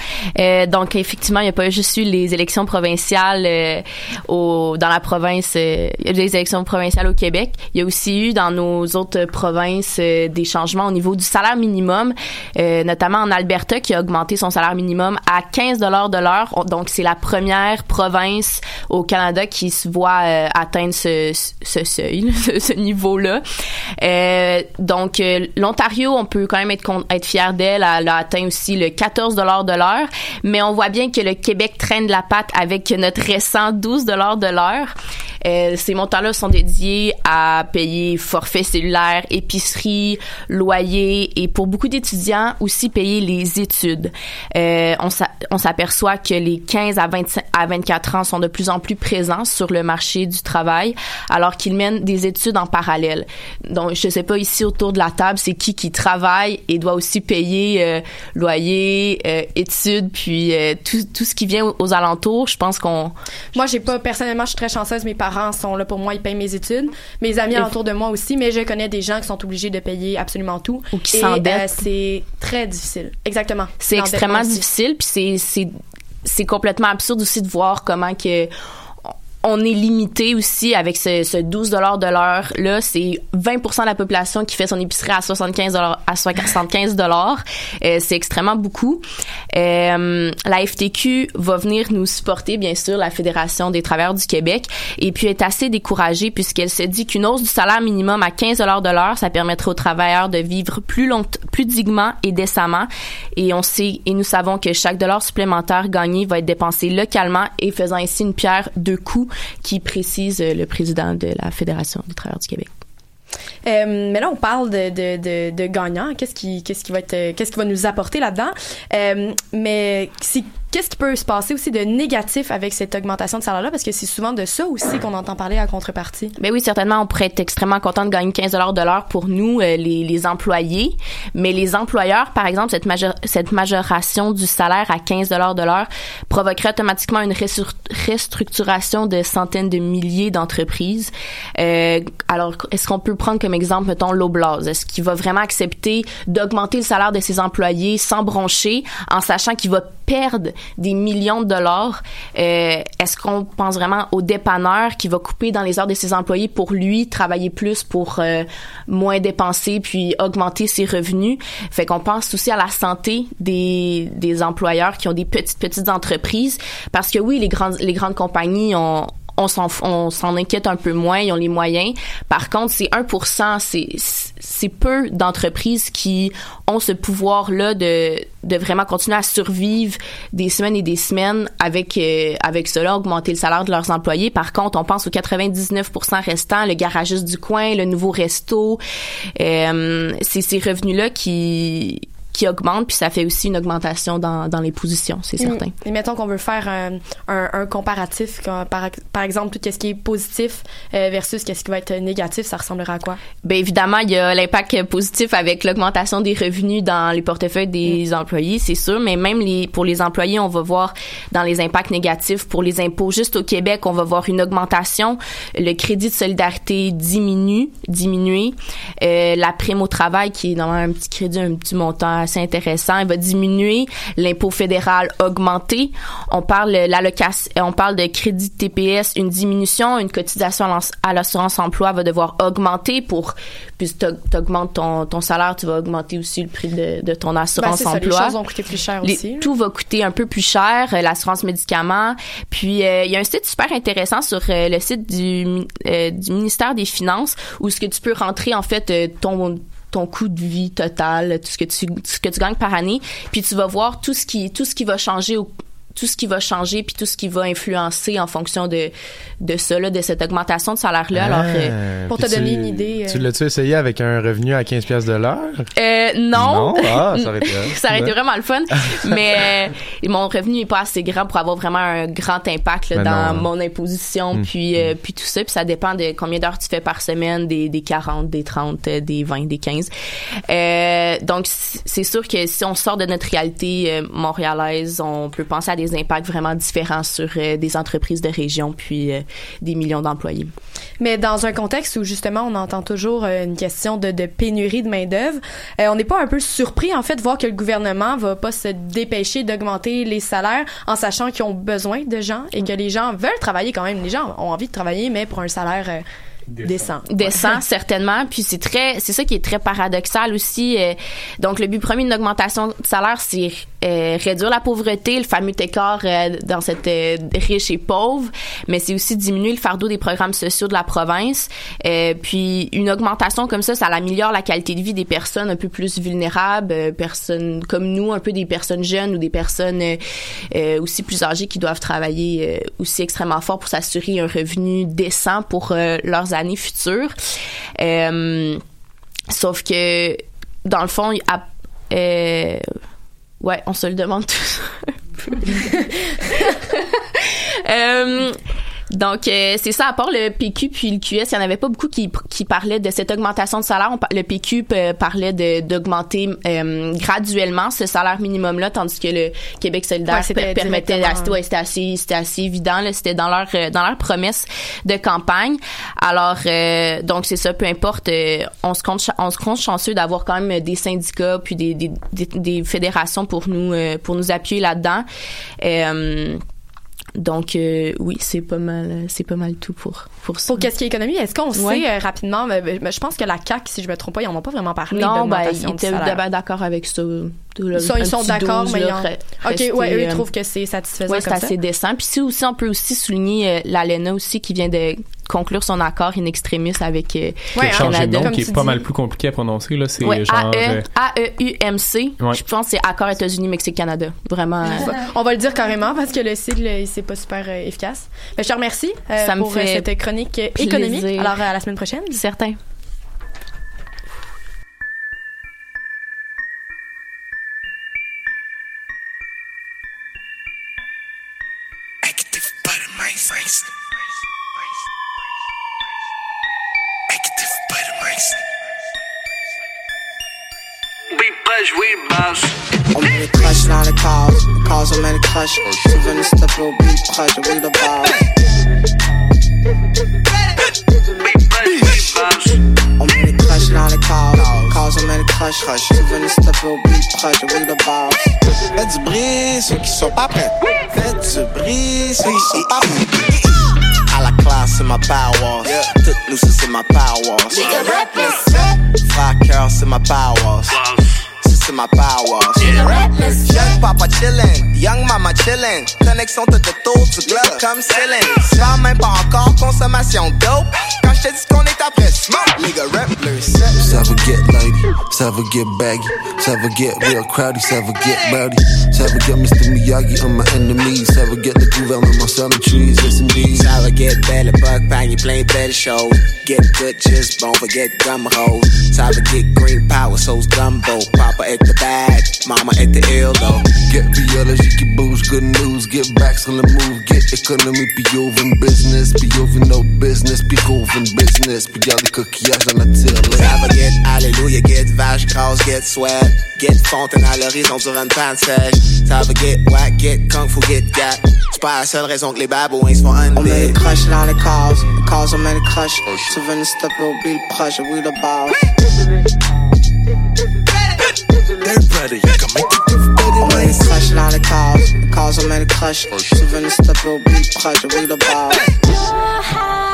Donc effectivement, il n'y a pas juste eu les élections provinciales au, dans la province. il y a des élections provinciales au Québec. Il y a aussi eu dans nos autres provinces des changements au niveau du salaire minimum, notamment en Alberta qui a augmenté son salaire minimum à 15 dollars de l'heure. On- Donc c'est la première province au Canada qui se voit euh, atteindre ce, seuil, ce, niveau-là. Euh, donc euh, l'Ontario, on peut quand même être être fier d'elle. Elle a atteint aussi le 14 dollars de l'heure, mais on voit bien que le Québec traîne la patte avec notre récent 12 dollars de l'heure. Ces montants-là sont dédiés à payer forfait cellulaire, épicerie, loyer et pour beaucoup d'étudiants aussi payer les études. On s'a- on s'aperçoit que les 15 à 25 à 24 ans sont de plus en plus présents sur le marché du travail alors qu'ils mènent des études en parallèle. Donc je sais pas ici autour de la table c'est qui qui travaille et doit aussi payer euh, loyer, euh, études puis euh, tout, tout ce qui vient aux, aux alentours. Je pense qu'on Moi, j'ai pas, personnellement, je suis très chanceuse. Mes parents sont là pour moi, ils payent mes études. Mes amis autour de moi aussi, mais je connais des gens qui sont obligés de payer absolument tout. Ou qui Et, s'endettent. euh, c'est très difficile. Exactement. C'est extrêmement aussi. Puis c'est complètement absurde aussi de voir comment que on est limité aussi avec ce, ce 12 dollars de l'heure là, c'est 20% de la population qui fait son épicerie à 75 à 75 dollars. Euh, c'est extrêmement beaucoup. Euh, la FTQ va venir nous supporter bien sûr la Fédération des travailleurs du Québec et puis est assez découragée puisqu'elle se dit qu'une hausse du salaire minimum à 15 dollars de l'heure, ça permettrait aux travailleurs de vivre plus long, plus dignement et décemment et on sait et nous savons que chaque dollar supplémentaire gagné va être dépensé localement et faisant ainsi une pierre deux coups qui précise euh, le président de la Fédération des travailleurs du Québec. Euh, mais là, on parle de, de, gagnants. Euh, qu'est-ce qui va nous apporter là-dedans? Mais si, qu'est-ce qui peut se passer aussi de négatif avec cette augmentation de salaire-là? Parce que c'est souvent de ça aussi qu'on entend parler à contrepartie. Ben oui, certainement, on pourrait être extrêmement content de gagner 15 dollars de l'heure pour nous, euh, les, les employés. Mais les employeurs, par exemple, cette, major- cette majoration du salaire à 15 dollars de l'heure provoquerait automatiquement une restru- restructuration de centaines de milliers d'entreprises. Euh, alors, est-ce qu'on peut prendre comme exemple, mettons, l'Oblast? Est-ce qu'il va vraiment accepter d'augmenter le salaire de ses employés sans broncher, en sachant qu'il va perdre des millions de dollars? Euh, est-ce qu'on pense vraiment au dépanneur qui va couper dans les heures de ses employés pour lui travailler plus pour euh, moins dépenser puis augmenter ses revenus? Fait qu'on pense aussi à la santé des, des employeurs qui ont des petites petites entreprises parce que oui, les grandes les grandes compagnies ont on s'en inquiète un peu moins, ils ont les moyens. Par contre, c'est 1%, c'est c'est peu d'entreprises qui ont ce pouvoir-là de de vraiment continuer à survivre des semaines et des semaines avec euh, avec cela, augmenter le salaire de leurs employés. Par contre, on pense aux 99% restants, le garagiste du coin, le nouveau resto, euh, c'est ces revenus-là qui qui augmente, puis ça fait aussi une augmentation dans, dans les positions, c'est Mm. certain. Et mettons qu'on veut faire un, un, un comparatif, par, par exemple, tout ce qui est positif euh, versus qu'est-ce qui va être négatif, ça ressemblera à quoi? Bien évidemment, il y a l'impact positif avec l'augmentation des revenus dans les portefeuilles des employés, c'est sûr, mais même les, pour les employés, on va voir dans les impacts négatifs pour les impôts. Juste au Québec, on va voir une augmentation. Le crédit de solidarité diminue, diminuer. Euh, la prime au travail, qui est normalement un petit crédit, un petit montant assez intéressant, il va diminuer. L'impôt fédéral augmenter. On parle l'allocation, on parle de crédit TPS, une diminution, une cotisation à l'assurance emploi va devoir augmenter pour puis tu augmentes ton, ton salaire, tu vas augmenter aussi le prix de, de ton Ben, assurance c'est ça, les emploi. choses vont coûter plus cher Les- aussi. tout va coûter un peu plus cher, euh, l'assurance médicaments. Puis euh, il y a un site super intéressant sur euh, le site du, euh, du ministère des Finances où ce que tu peux rentrer en fait ton ton coût de vie total, tout ce que tu gagnes par année, puis tu vas voir tout ce qui tout ce qui va changer au tout ce qui va changer puis tout ce qui va influencer en fonction de de ça là, de cette augmentation de salaire là. Alors euh, Ah, Pour te donner une idée, euh, Tu l'as-tu essayé avec un revenu à 15 pièces de l'heure? Euh, non. Non? Ah, ça aurait été- ça aurait été vraiment le fun. mais euh, mon revenu est pas assez grand pour avoir vraiment un grand impact là, Ben dans non. mon imposition, Mm. puis, euh, puis tout ça. Puis ça dépend de combien d'heures tu fais par semaine, des, des 40, des 30, euh, des 20, des 15. Euh, donc, c'est sûr que si on sort de notre réalité euh, montréalaise, on peut penser à des impacts vraiment différents sur euh, des entreprises de région, puis euh, des millions d'employés. Mais dans un contexte où justement on entend toujours euh, une question de, de pénurie de main d'œuvre, on n'est pas un peu surpris en fait de voir que le gouvernement va pas se dépêcher d'augmenter les salaires en sachant qu'ils ont besoin de gens et que les gens veulent travailler quand même. Les gens ont envie de travailler mais pour un salaire décent. Décent, certainement. Puis c'est très, c'est ça qui est très paradoxal aussi. Euh, donc le but premier d'une augmentation de salaire, c'est euh, réduire la pauvreté, le fameux écart euh, dans cette euh, riche et pauvre, mais c'est aussi diminuer le fardeau des programmes sociaux de la province. Euh, puis une augmentation comme ça, ça améliore la qualité de vie des personnes un peu plus vulnérables, euh, personnes comme nous, un peu des personnes jeunes ou des personnes aussi plus âgées qui doivent travailler euh, aussi extrêmement fort pour s'assurer un revenu décent pour euh, leurs années futures. Euh, sauf que dans le fond, euh, ouais, on se le demande tous. donc, euh, c'est ça, à part le PQ puis le QS, il n'y en avait pas beaucoup qui, qui parlaient de cette augmentation de salaire. On le PQ euh, parlait de- d'augmenter euh, graduellement ce salaire minimum-là, tandis que le Québec solidaire Ouais, permettait... ouais, c'était assez, c'était assez évident, c'était dans leur, euh, dans leur promesse de campagne. Alors, euh, donc c'est ça, peu importe, euh, on se compte, on se compte chanceux d'avoir quand même des syndicats puis des, des, des, des fédérations pour nous, euh, pour nous appuyer là-dedans. Euh, donc euh, oui, c'est pas mal, c'est pas mal tout pour pour ça. Pour qu'est-ce qui est économie, est-ce qu'on Ouais. sait euh, rapidement, mais, mais je pense que la CAQ, si je me trompe pas, ils en ont pas vraiment parlé non, ben, ils étaient ben, d'accord avec ça. Ils sont, d'accord, 12, mais là, ils ont... Ok, ouais, eux, ils euh, trouvent que c'est satisfaisant Oui, c'est assez décent. Puis si aussi, on peut aussi souligner euh, l'ALENA aussi qui vient de conclure son accord in extremis avec euh, de Canada. nom, qui est pas mal plus compliqué à prononcer. Là, c'est Ouais, genre. AE, euh, AEUMC. Ouais. Je pense que c'est Accord États-Unis, Mexique, Canada. Vraiment. euh, On va le dire carrément parce que le sigle, il- c'est pas super euh, efficace. Mais je te remercie euh, Ça me pour fait cette chronique plaisir. économique. Alors, à la semaine prochaine. Certain. Crush cases, les cases on met les crush. On met les crush dans les cases on met les crush. Tu veux nous stopper au beat proche, oui de base. Faites du bruit, ceux qui sont pas prêts. Faites du bruit, ceux qui sont pas prêts. À la classe, c'est ma power. Toute loose, c'est ma power. Cœur, c'est ma power. C'est ma power. Young papa chillin', young mama chillin'. Connexion tout autour du globe comme ceiling. Ça même pas encore consommation dope. Quand je te dis qu'on est après smoke, nigga rap le set. Just get like ça va get baggy, ça va get real crowdy, ça va get rowdy, ça va get Mr. Miyagi on my enemies, ça va get le gouvernement sur the trees, yes indeed. Ça va get belle, bug bang, plein de belles choses. Get good, just bon, forget gum hoes. Ça va get green power, so's gumbo. Papa at the bag, mama at the ill though. Get biology qui bouge, good news, get back sur le move, get économie, puis ouvre une business, puis ouvre no business, puis ouvre une business, puis garde les coquillages dans la tire Ça va get alléluia, get vache grasse, get sweat. Get fontaine à l'horizon sur une panne sèche. Ça va get whack, get kung fu, get gat. C'est pas la seule raison que les babouins se font On met undead. le crush dans les calls, les calls on met le crush. Tu veux une step au bill proche, we the boss. On met le crush dans les calls, les calls on met le crush. Tu veux une step au bill proche, we the boss.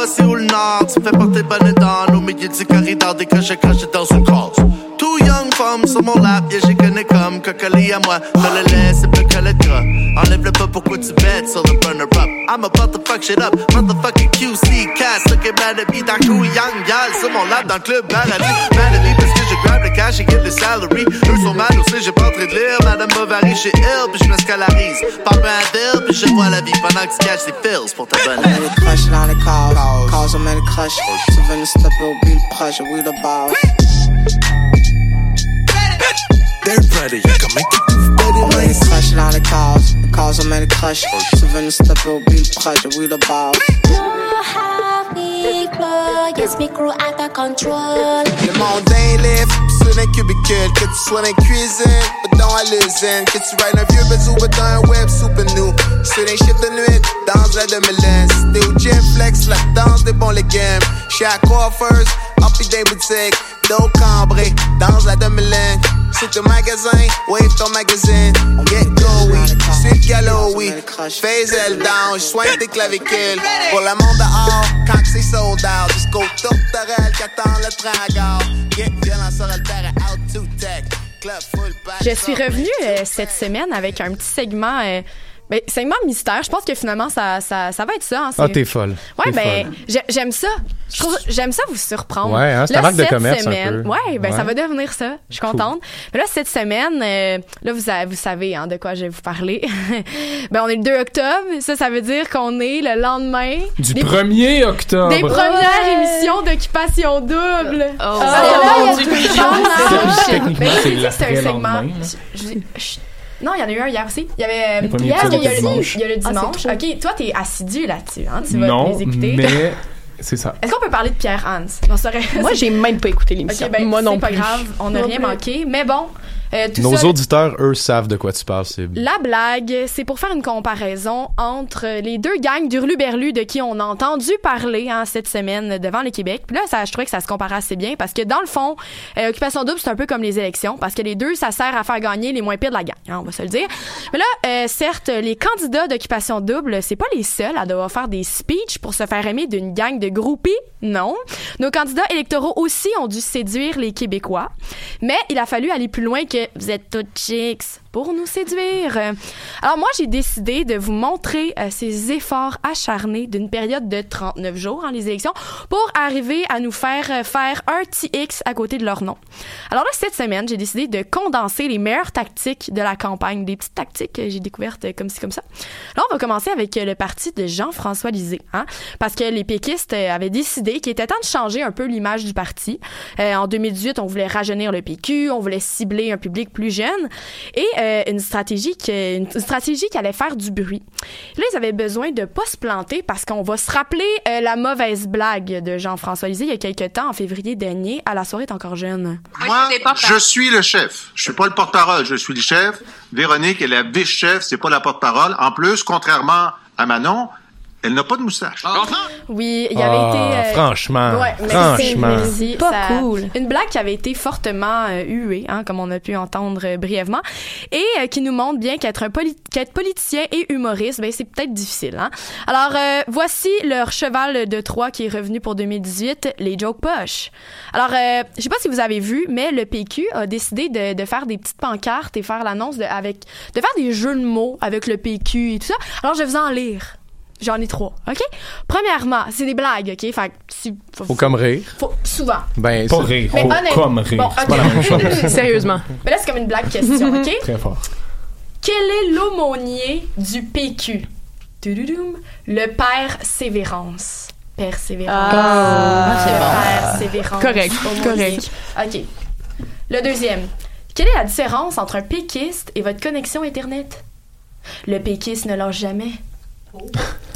Nord, tu sais pas c'est où le nord. Tu fais porter dans au milieu du corridor, des crochets crachés dans une cause. Two young femmes sur mon lap, yeah, j'y connais comme cocolie à moi. Dans le lait, c'est plus que le gras. Enlève le pas pourquoi tu bêtes sur le burner up. I'm about to fuck shit up. Motherfucking QC, cass, mad at me. D'un coup, young gal sur mon lap dans le club at me parce que je grab le cash et get le salary. Eux sont mad aussi, j'ai pas entré de lire. Madame Bovary chez elle, puis je me scalarise. Papa un deal, puis je vois la vie pendant que tu caches tes pills pour ta bonne dans les calls, calls on met le crush. Tu veux une step au bill proche, we the boss. They're ready, you can make it On met le crush dans les calls, les crush. Tu veux une step au bill proche, we the boss. Yes, me crew out of control. Le monde est lift, sur un cubicule, que tu sois dans la cuisine, pas dans la l'usine, que tu rides un vieux bazou, pas dans un web super new. C'est des shit de nuit, dans la demi-lune. Si t'es au gym flex, la danse des bons légumes. Chez à coiffeuse, hop et des boutiques, dos cambré, dans la demi-lune. C'est ton magasin, wave ton magazine. Get go, oui, c'est galop, oui. Phase elle down, je soigne tes clavicules. Pour le monde dehors, quand c'est sold out. Jusqu'au tourterelle qui attend le gare. Get violent sur le terrain, out to tech. Club full pack. Je suis revenue euh, cette semaine avec un petit segment. euh, ben, segment mystère. Je pense que finalement, ça, ça, ça va être ça. hein, Ah, t'es folle. Ouais, ben, j'aime ça. J'aime ça vous surprendre. Ouais, hein, c'est Là, ta marque de commerce un semaine, peu. Ouais, ben, ça va devenir ça. Je suis Cool. contente. Mais là, cette semaine, euh, là, vous, vous savez hein, de quoi je vais vous parler. ben, on est le 2 octobre. Ça, ça veut dire qu'on est le lendemain Du des- 1er octobre. des premières émissions d'occupation double. Oh, oh, mon Dieu. le. Techniquement, c'est un. Je- je- je- Non, il y en a eu un hier aussi. Il y avait Le premier hier, il y a le dimanche. Il y a le Ah, dimanche. trop. ok, toi, t'es assidu là-dessus. Hein? Tu vas Non, les écouter. mais c'est ça. Est-ce qu'on peut parler de Pierre Hans? Non, ça aurait- Moi, j'ai même pas écouté l'émission. Ben, Moi non c'est pas plus. grave, on n'a rien plus. manqué. Mais bon, euh, tout Nos ça, auditeurs, eux, savent de quoi tu parles. C'est La blague, c'est pour faire une comparaison entre les deux gangs d'Hurluberlu de qui on a entendu parler hein, cette semaine devant le Québec. Puis là, ça, je trouvais que ça se compare assez bien parce que dans le fond, euh, Occupation Double, c'est un peu comme les élections parce que les deux, ça sert à faire gagner les moins pires de la gang, hein, on va se le dire. Mais là, euh, certes, les candidats d'Occupation Double, c'est pas les seuls à devoir faire des speeches pour se faire aimer d'une gang de groupies, non. Nos candidats électoraux aussi ont dû séduire les Québécois. Mais il a fallu aller plus loin que vous êtes toutes chicks pour nous séduire. Alors moi, j'ai décidé de vous montrer euh, ces efforts acharnés d'une période de 39 jours, hein, les élections, pour arriver à nous faire euh, faire un TX à côté de leur nom. Alors là, cette semaine, j'ai décidé de condenser les meilleures tactiques de la campagne, des petites tactiques que j'ai découvertes euh, comme ci, comme ça. Là, on va commencer avec le parti de Jean-François Lisée, hein, parce que les péquistes avaient décidé qu'il était temps de changer un peu l'image du parti. En 2018, on voulait rajeunir le PQ, on voulait cibler un public plus jeune et euh, une stratégie qui, une stratégie qui allait faire du bruit. Là, ils avaient besoin de pas se planter parce qu'on va se rappeler euh, la mauvaise blague de Jean-François Lisée il y a quelques temps, en février dernier, à la soirée est encore jeune. Moi, je suis le chef. Je suis pas le porte-parole, je suis le chef. Véronique est la vice-chef, c'est pas la porte-parole. En plus, contrairement à Manon, elle n'a pas de moustache. Oui, il y avait Ah, été. euh, franchement, ouais, merci, franchement. merci. Pas Ça- cool. Une blague qui avait été fortement euh, huée, hein, comme on a pu entendre euh, brièvement, et euh, qui nous montre bien qu'être un qu'être politicien et humoriste, ben c'est peut-être difficile. Hein? Alors euh, voici leur cheval de Troie qui est revenu pour 2018, les joke poches. Alors euh, je sais pas si vous avez vu, mais le PQ a décidé de, de faire des petites pancartes et faire l'annonce de avec de faire des jeux de mots avec le PQ et tout ça. Alors je vais vous en lire. J'en ai trois, OK? Premièrement, c'est des blagues, OK? Fait que si- faut, Faut comme rire. faut- souvent. Ben, Pas rire, Mais faut honnêtement- comme rire. Bon, C'est ok. pas la même chose. Sérieusement. Mais là, c'est comme une blague question, OK? Très fort. Quel est l'aumônier du PQ? Tududoum. Le père Sévérance. Père Sévérance. Ah, c'est bon. Père Sévérance. Correct, aumônier. correct. OK. Le deuxième. Quelle est la différence entre un péquiste et votre connexion Internet? Le péquiste ne lâche jamais.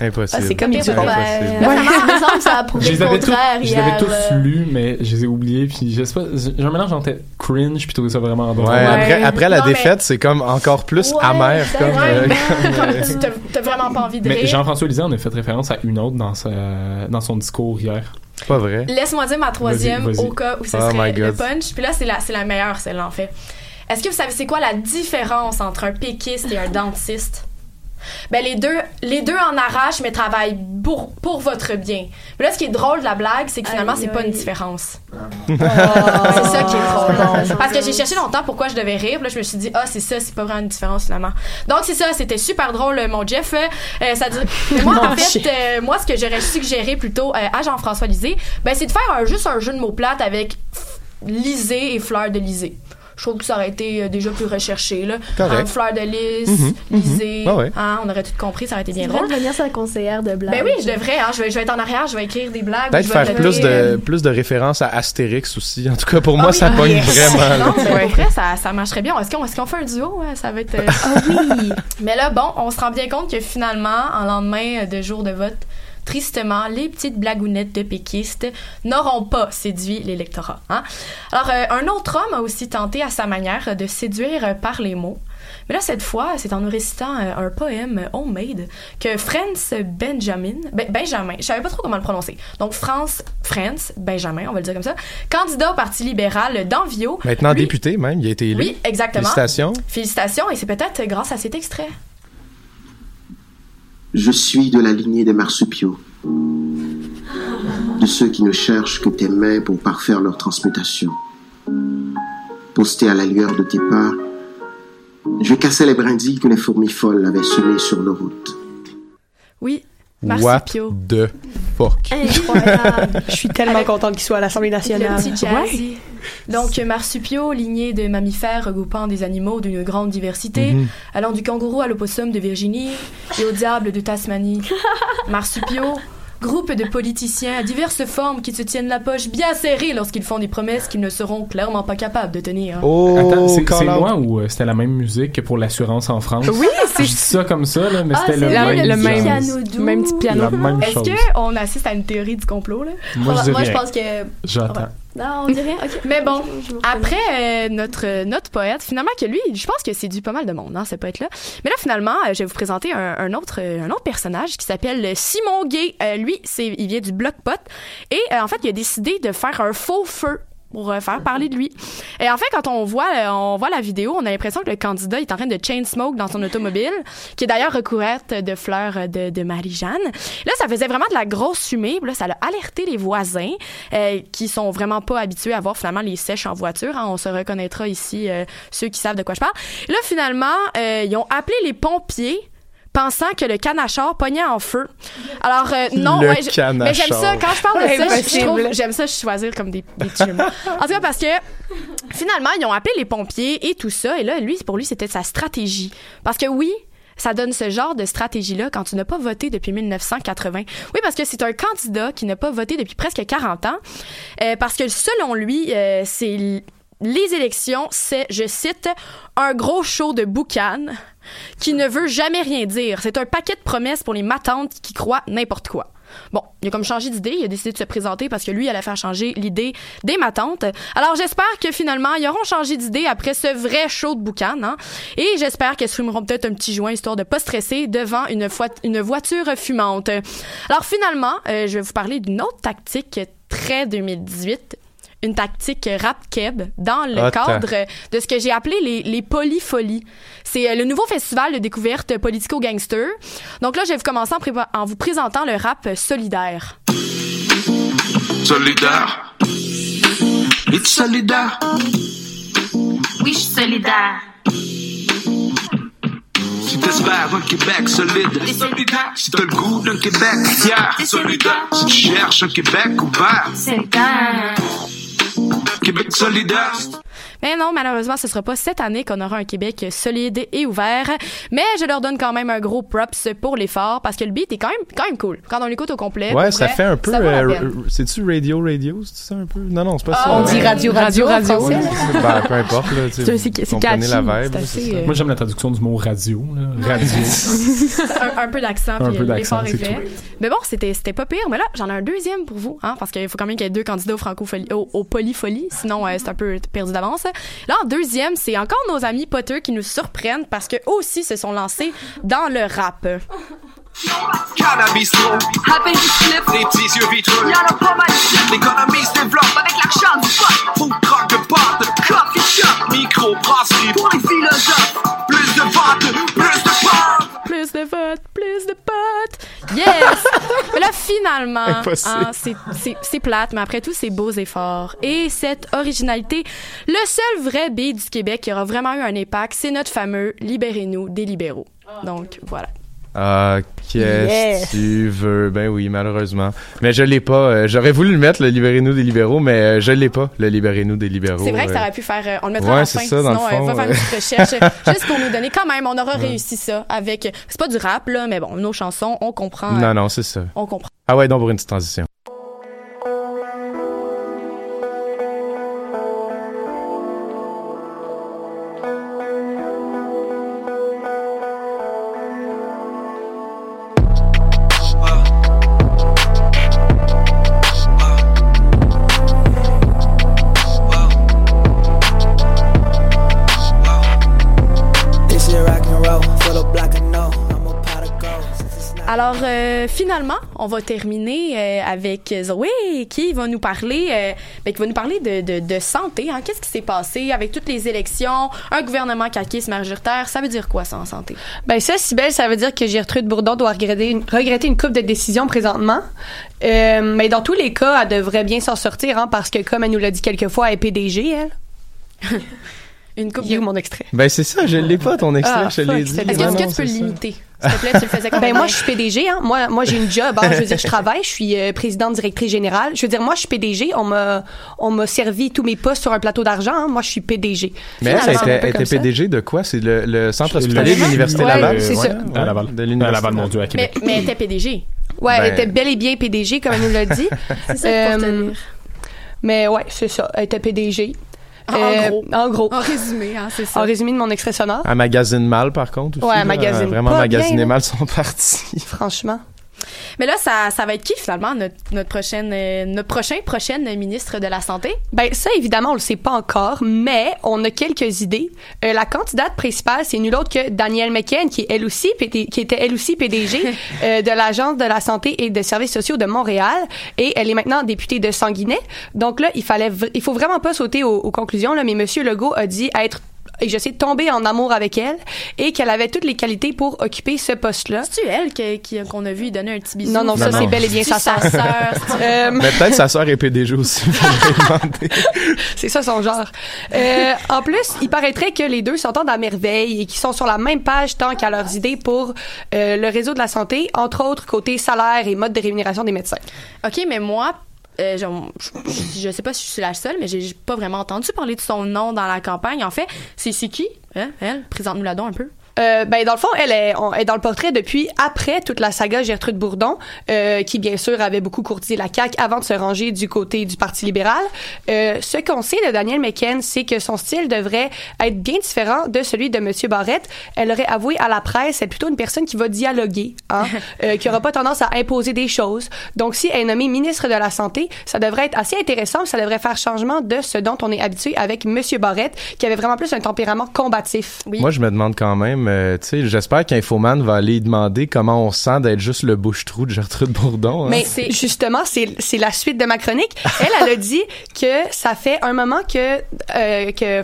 Impossible. Ah, c'est comme Ouais. Il me semble que ça a Je prouvé les le avais tous, contraire je les avais tous euh, lus, mais je les ai oubliés. Puis je sais pas, j'ai un mélange entre cringe puis trouver ça vraiment drôle. Ouais, après, après la Non, mais- défaite, c'est comme encore plus Ouais, amer. c'est Comme, vrai, euh, comme, euh, tu- t'as- vraiment pas envie de Mais rire. Jean-François Lisée en a fait référence à une autre dans, sa, dans son discours hier. c'est pas vrai. Laisse-moi dire ma troisième Vas-y, vas-y. au cas où ce Oh serait my le punch. Puis là, c'est la, c'est la meilleure, celle-là, en fait. Est-ce que vous savez c'est quoi la différence entre un péquiste et un dentiste? Ben, les deux, les deux en arrachent, mais travaillent pour, pour votre bien. Mais là, ce qui est drôle de la blague, c'est que finalement, c'est pas une différence. Oh. C'est ça qui est drôle. Parce que j'ai cherché longtemps pourquoi je devais rire. Puis là, je me suis dit, ah, c'est ça, c'est pas vraiment une différence finalement. Donc, c'est ça, c'était super drôle, euh, mon Jeff. Euh, ça dit- Mais moi, en fait, euh, moi, ce que j'aurais suggéré plutôt euh, à Jean-François Lisée, ben, c'est de faire un- juste un jeu de mots plates avec Lisée et fleur de Lisée. Je trouve que ça aurait été euh, déjà plus recherché, là. Correct. Hein, fleur de lys, Mhm, mhm. Lisée. Ah ouais. hein, on aurait tout compris, ça aurait été bien Tu devrais drôle. devenir sa conseillère de blague. Ben oui, je devrais, hein, je, vais, je vais être en arrière, je vais écrire des blagues. Peut-être faire plus euh, de, plus de références à Astérix aussi. En tout cas, pour moi, Ah oui, ça ah, pogne yes. vraiment. Non, mais pour vrai, ça, ça marcherait bien. Est-ce qu'on est qu'on fait un duo? hein? Ça va être. euh, Ah oui! Mais là, bon, on se rend bien compte que finalement, en lendemain de jour de vote, tristement, les petites blagounettes de péquistes n'auront pas séduit l'électorat. Hein? Alors, euh, un autre homme a aussi tenté à sa manière de séduire par les mots. Mais là, cette fois, c'est en nous récitant euh, un poème homemade que Franz Benjamin, Ben- Benjamin, je savais pas trop comment le prononcer. Donc, France, Franz Benjamin, on va le dire comme ça, candidat au Parti libéral d'Envio. Maintenant lui- député, même, il a été élu. Oui, exactement. Félicitations. Félicitations, et c'est peut-être grâce à cet extrait. Je suis de la lignée des marsupiaux, de ceux qui ne cherchent que tes mains pour parfaire leur transmutation. Posté à la lueur de tes pas, je cassais les brindilles que les fourmis folles avaient semées sur nos routes. Oui, What Marsupio. the fuck? Incroyable. Je suis tellement contente qu'il soit à l'Assemblée Le nationale. petit jazzy. Donc, marsupio, lignée de mammifères regroupant des animaux d'une grande diversité, Mhm. allant du kangourou à l'opossum de Virginie et au diable de Tasmanie. marsupio, groupe de politiciens à diverses formes qui se tiennent la poche bien serrée lorsqu'ils font des promesses qu'ils ne seront clairement pas capables de tenir. Oh, Attends, c'est c'est moi ou euh, c'était la même musique que pour l'assurance en France? Oui, c'est Je dis ça comme ça, là, mais Ah, c'était le, même le même, piano doux. même petit piano. La même Est-ce qu'on assiste à une théorie du complot, là? Moi, je Moi, pense que. J'attends. Non, on dirait. Ok. Mais bon, Je- je me Après, euh, notre, notre poète, finalement, que lui, je pense que c'est du pas mal de monde, hein, ce poète-là. Mais là, finalement, euh, je vais vous présenter un, un autre, euh, un autre personnage qui s'appelle Simon Gay. Euh, lui, c'est, il vient du Bloc Pot. Et euh, en fait, il a décidé de faire un faux feu pour euh, faire parler de lui. Et en fait, quand on voit, euh, on voit la vidéo, on a l'impression que le candidat est en train de chain smoke dans son automobile, qui est d'ailleurs recouverte de fleurs de, de Marie-Jeanne. Là, ça faisait vraiment de la grosse fumée. Là, ça a alerté les voisins euh, qui sont vraiment pas habitués à voir finalement les sèches en voiture. hein. On se reconnaîtra ici, euh, ceux qui savent de quoi je parle. Là, finalement, ils ont appelé les pompiers pensant que le canachard pognait en feu. Alors euh, non, Le ouais, je- mais j'aime ça quand je parle de ça, je- trouve j'aime ça choisir comme des, des. En tout cas parce que finalement ils ont appelé les pompiers et tout ça et là lui pour lui c'était sa stratégie parce que oui ça donne ce genre de stratégie-là quand tu n'as pas voté depuis 1980. Oui, parce que c'est un candidat qui n'a pas voté depuis presque 40 ans. Euh, parce que selon lui, euh, c'est les élections, c'est, je cite, un gros show de boucan qui ne veut jamais rien dire. C'est un paquet de promesses pour les matantes qui croient n'importe quoi. Bon, il a comme changé d'idée, il a décidé de se présenter parce que lui, il allait faire changer l'idée des matantes. Alors j'espère que finalement, ils auront changé d'idée après ce vrai show de boucan. Hein? Et j'espère qu'elles fumeront peut-être un petit joint histoire de pas stresser devant une voiture fumante. Alors finalement, euh, je vais vous parler d'une autre tactique très 2018 une tactique rap keb dans le Hot. cadre de ce que j'ai appelé les, les polyfolies. C'est euh, le nouveau festival de découverte politico-gangster. Donc là, je vais vous commencer en, vous présentant le rap solidaire. Solidaire. It's solidaire. Oui, je suis solidaire. Si t'espères un Québec solide, T'es solidaire. si t'as le goût d'un Québec fier, T'es solidaire. si tu cherches un Québec ouvert, Solidaire. Québec solidaire. Mais non, malheureusement, ce sera pas cette année qu'on aura un Québec solide et ouvert. Mais je leur donne quand même un gros props pour l'effort parce que le beat est quand même, quand même cool. Quand on l'écoute au complet. Ouais, ça vrai, fait un peu. euh, C'est-tu Radio Radio? C'est ça un peu? Non, non, c'est pas Ah, ça. on dit radio, radio, Radio, radio. Ben, peu importe, C'est- la vibe. assez, euh, Moi, j'aime la traduction du mot radio. là. Radio. un, un peu d'accent, Un peu d'accent. Mais bon, c'était c'était pas pire. Mais là, j'en ai un deuxième pour vous, hein, parce qu'il faut quand même qu'il y ait deux candidats au au, au polyfolie, sinon euh, c'est un peu perdu d'avance. Là, en deuxième, c'est encore nos amis Potter qui nous surprennent parce que eux aussi se sont lancés dans le rap. Cannabis les petits yeux vitreux. Y'en a pas mal finalement, hein, c'est- plate, mais après tous ces beaux efforts et cette originalité, le seul vrai beat du Québec qui aura vraiment eu un impact, c'est notre fameux Libérez-nous des libéraux. Donc, voilà. Ah, qu'est-ce Yes. que tu veux? Ben oui, malheureusement. Mais je l'ai pas. euh, J'aurais voulu le mettre, le Libérez-nous des libéraux, mais euh, je l'ai pas, le Libérez-nous des libéraux. C'est vrai que ça euh. aurait pu faire. euh, on le mettra Ouais, c'est fin. ça, sinon, euh, va faire une petite recherche. juste pour nous donner. Quand même, on aura Ouais. réussi ça avec. C'est pas du rap, là, mais bon, nos chansons, on comprend. Non, non, c'est ça. On comprend. Ah ouais, donc pour une petite transition. Finalement, on va terminer euh, avec Zoé qui va nous parler, euh, ben, qui va nous parler de, de, de santé. Hein. Qu'est-ce qui s'est passé avec toutes les élections, un gouvernement caquiste majoritaire? Ça veut dire quoi, ça, en santé? Ben ça, Sibelle, ça veut dire que Gertrude Bourdon doit regretter une, regretter une coupe de décisions présentement. Euh, mais dans tous les cas, elle devrait bien s'en sortir, hein, parce que comme elle nous l'a dit quelquefois, elle est PDG, elle. une coupe de... mon extrait. Ben c'est ça, je l'ai pas ton extrait, Ah, je l'ai fuck, dit. c'était Est-ce que, est-ce que tu peux le c'est ça. limiter? S'il te plaît, tu le faisais quand Ben moi, je suis PDG. Hein. Moi, moi j'ai une job. Hein. Je veux dire, je travaille. Je suis euh, présidente directrice générale. Je veux dire, moi, je suis PDG. On m'a, on m'a servi tous mes postes sur un plateau d'argent. hein. Moi, je suis PDG. Mais elle, était, elle était. PDG de quoi? C'est le, le centre hospitalier de l'Université Ouais, Laval? c'est ça. Ouais, À Laval. De l'Université Laval, mon Dieu, à Mais, Québec. mais elle était PDG. Ouais, elle Ben- était bel et bien PDG, comme elle nous l'a dit. C'est ça pour Euh, tenir. mais ouais, c'est ça. Elle était PDG. En Euh, gros. En gros. En résumé, hein, c'est ça. En résumé de mon extrait sonore. Elle magasine mal, par contre. Aussi, Ouais, Elle a Vraiment pas magasiné bien, mal son parti. Franchement. Mais là, ça, ça va être qui, finalement, notre, notre, prochaine, euh, notre prochain, prochaine ministre de la Santé? Ben ça évidemment on le sait pas encore, mais on a quelques idées. Euh, la candidate principale c'est nulle autre que Danielle McCann qui est elle aussi PD qui était elle aussi PDG euh, de l'agence de la santé et des services sociaux de Montréal et elle est maintenant députée de Sanguinet. Donc là il fallait il faut vraiment pas sauter aux, aux conclusions là, mais Monsieur Legault a dit être et je sais tomber en amour avec elle et qu'elle avait toutes les qualités pour occuper ce poste-là. C'est-tu elle que- qui- qu'on a vu donner un petit bisou? Non non, ça Non, c'est non. bel et bien sa sœur. Euh, Mais peut-être sa sœur est PDG aussi. C'est ça son genre. Euh, en plus, il paraîtrait que les deux s'entendent à merveille et qu'ils sont sur la même page tant qu'à leurs idées pour euh, le réseau de la santé, entre autres côté salaire et mode de rémunération des médecins. OK, mais moi, euh, je, sais pas si je suis la seule, mais j'ai pas vraiment entendu parler de son nom dans la campagne. En fait, c'est c'est qui, hein, elle? Présente-nous la don un peu. Euh, ben dans le fond, elle est, on- est dans le portrait depuis après toute la saga Gertrude Bourdon, euh, qui bien sûr avait beaucoup courtisé la CAQ avant de se ranger du côté du Parti libéral. Euh, ce qu'on sait de Danielle McCann, c'est que son style devrait être bien différent de celui de Monsieur Barrette. Elle aurait avoué à la presse, c'est plutôt une personne qui va dialoguer, hein, euh, qui aura pas tendance à imposer des choses. Donc si elle est nommée ministre de la santé, ça devrait être assez intéressant, ça devrait faire changement de ce dont on est habitué avec Monsieur Barrette, qui avait vraiment plus un tempérament combatif. Moi, je me demande quand même, euh, tu sais, j'espère qu'Infoman va aller demander comment on se sent d'être juste le bouche-trou de Gertrude Bourdon. hein. Mais justement, c'est c'est la suite de ma chronique. Elle, elle a dit que ça fait un moment que euh, que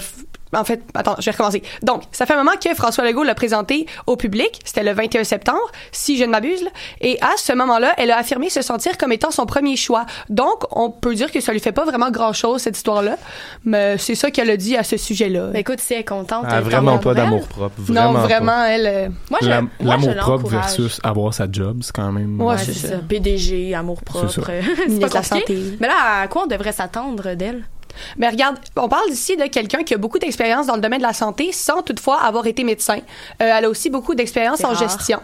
en fait, attends, je vais recommencer. Donc, ça fait un moment que François Legault l'a présenté au public. C'était le 21 septembre, si je ne m'abuse. là. Et à ce moment-là, elle a affirmé se sentir comme étant son premier choix. Donc, on peut dire que ça lui fait pas vraiment grand-chose, cette histoire-là. Mais c'est ça qu'elle a dit à ce sujet-là. Ben écoute, si elle est contente. Ah, vraiment pas d'amour propre. Non, Vraiment pas. elle... euh, Moi, je, L'am- moi, je L'amour propre l'encourage. versus avoir sa job, c'est quand même. Ouais, c'est ça. PDG, amour propre. C'est c'est pas de la. Santé. Mais là, à quoi on devrait s'attendre d'elle? Mais regarde, on parle ici de quelqu'un qui a beaucoup d'expérience dans le domaine de la santé sans toutefois avoir été médecin. Euh, elle a aussi beaucoup d'expérience en rare. gestion.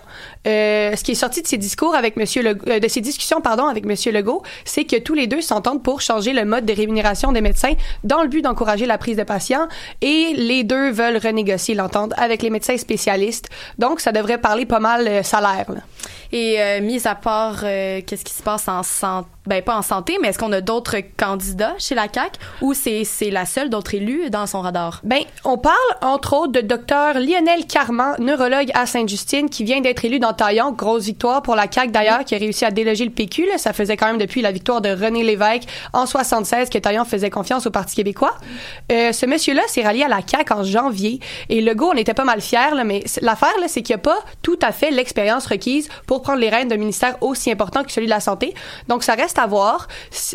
Euh, ce qui est sorti de ses discours avec Monsieur Legault, euh, de ses discussions pardon avec Monsieur Legault, c'est que tous les deux s'entendent pour changer le mode de rémunération des médecins dans le but d'encourager la prise de patients et les deux veulent renégocier l'entente avec les médecins spécialistes. Donc ça devrait parler pas mal salaire. là. Et euh, mis à part qu'est-ce qui se passe en santé, ben pas en santé, mais est-ce qu'on a d'autres candidats chez la CAC c'est la seule d'autres élus dans son radar? Ben, on parle entre autres de docteur Lionel Carman, neurologue à Sainte-Justine, qui vient d'être élu dans Taillon. Grosse victoire pour la CAQ d'ailleurs, qui a réussi à déloger le PQ. Ça faisait quand même depuis la victoire de René Lévesque en 76 que Taillon faisait confiance au Parti québécois. Euh, ce monsieur-là s'est rallié à la CAQ en janvier et Legault, on était pas mal fiers, là, mais l'affaire, c'est qu'il n'y a pas tout à fait l'expérience requise pour prendre les rênes d'un ministère aussi important que celui de la santé. Donc, ça reste à voir.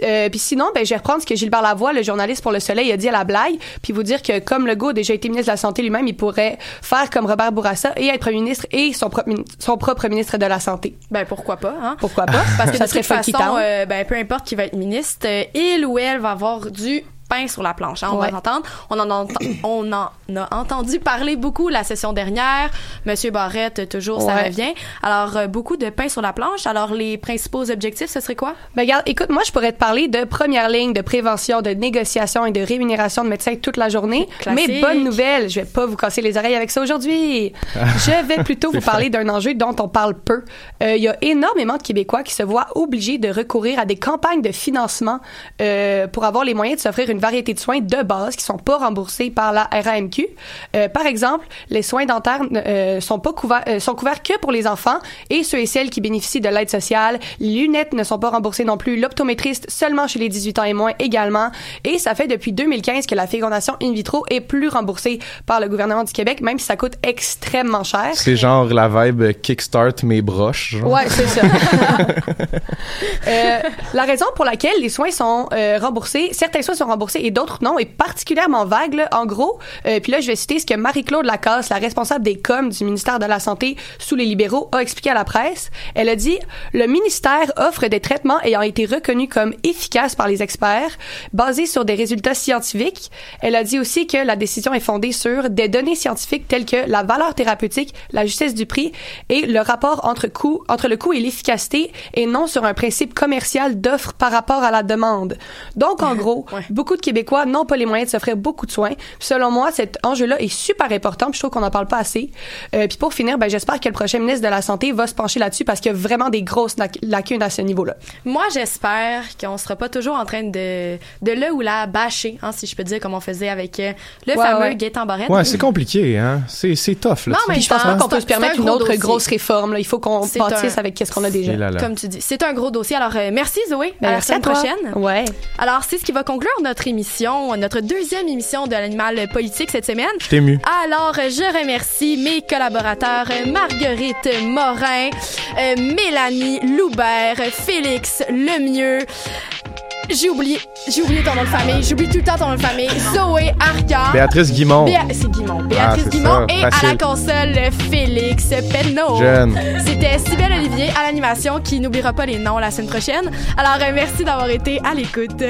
Euh, puis sinon, ben, je vais reprendre ce que Gilbert Lavoie, le journaliste pour Le Soleil, a dit à la blague, puis vous dire que comme Legault a déjà été ministre de la Santé lui-même, il pourrait faire comme Robert Bourassa et être premier ministre et son, propre min- son propre ministre de la Santé. Ben pourquoi pas, hein? Pourquoi pas? Parce que ça de serait toute façon, euh, ben peu importe qui va être ministre, euh, il ou elle va avoir du pain sur la planche. hein, on Ouais. va l'entendre. On en, entend- on en a entendu parler beaucoup la session dernière. Monsieur Barrette, toujours, ça revient. Alors, euh, beaucoup de pain sur la planche. Alors, les principaux objectifs, ce serait quoi? Ben, regarde, écoute, moi, je pourrais te parler de première ligne de prévention, de négociation et de rémunération de médecins toute la journée. Classique. Mais bonne nouvelle, je vais pas vous casser les oreilles avec ça aujourd'hui. je vais plutôt vous parler d'un enjeu dont on parle peu. Euh, Il y a énormément de Québécois qui se voient obligés de recourir à des campagnes de financement euh, pour avoir les moyens de s'offrir une variété de soins de base qui sont pas remboursés par la RAMQ. Euh, par exemple, les soins dentaires euh, sont pas couverts, euh, sont couverts que pour les enfants et ceux et celles qui bénéficient de l'aide sociale. Les lunettes ne sont pas remboursées non plus. L'optométriste seulement chez les 18 ans et moins également. Et ça fait depuis 2015 que la fécondation in vitro est plus remboursée par le gouvernement du Québec, même si ça coûte extrêmement cher. C'est genre la vibe kickstart mes broches. genre. Ouais, c'est ça. Euh, la raison pour laquelle les soins sont remboursés, certains soins sont remboursés et d'autres non, est particulièrement vague. là. En gros, euh, puis là, je vais citer ce que Marie-Claude Lacasse, la responsable des coms du ministère de la Santé sous les libéraux, a expliqué à la presse. Elle a dit le ministère offre des traitements ayant été reconnus comme efficaces par les experts, basés sur des résultats scientifiques. Elle a dit aussi que la décision est fondée sur des données scientifiques telles que la valeur thérapeutique, la justesse du prix et le rapport entre coût, entre le coût et l'efficacité et non sur un principe commercial d'offre par rapport à la demande. Donc, en gros, beaucoup de Québécois n'ont pas les moyens de s'offrir beaucoup de soins. Puis, selon moi, cet enjeu-là est super important. Puis je trouve qu'on n'en parle pas assez. Euh, puis pour finir, ben, j'espère que le prochain ministre de la Santé va se pencher là-dessus parce qu'il y a vraiment des grosses lac- lacunes à ce niveau-là. Moi, j'espère qu'on sera pas toujours en train de, de le ou la bâcher, hein, si je peux dire, comme on faisait avec euh, le Ouais, fameux ouais. Gaétan Barrette. Ouais, c'est compliqué, hein. C'est, c'est tough, là. Non, mais je pense pas qu'on peut se permettre un une autre dossier. grosse réforme. Là. Il faut qu'on C'est bâtisse un- avec qu'est-ce qu'on a déjà. Et là, là. Comme tu dis, c'est un gros dossier. Alors, euh, merci Zoé. Ben, à la merci à semaine toi. prochaine. Ouais. Alors, c'est ce qui va conclure notre émission, notre deuxième émission de l'animal politique cette semaine. Je t'ai ému. Alors, je remercie mes collaborateurs Marguerite Morin, euh, Mélanie Loubert, Félix Lemieux. J'ai oublié, j'ai oublié ton nom de famille. J'oublie tout le temps ton nom de famille. Zoé Arcan. Béatrice Guimond. Béa- c'est Guimond. Ah, Béatrice c'est Guimond. ça, Et à la console, Félix Penneau. Jeune. C'était Sybelle Olivier à l'animation qui n'oubliera pas les noms la semaine prochaine. Alors, euh, merci d'avoir été à l'écoute.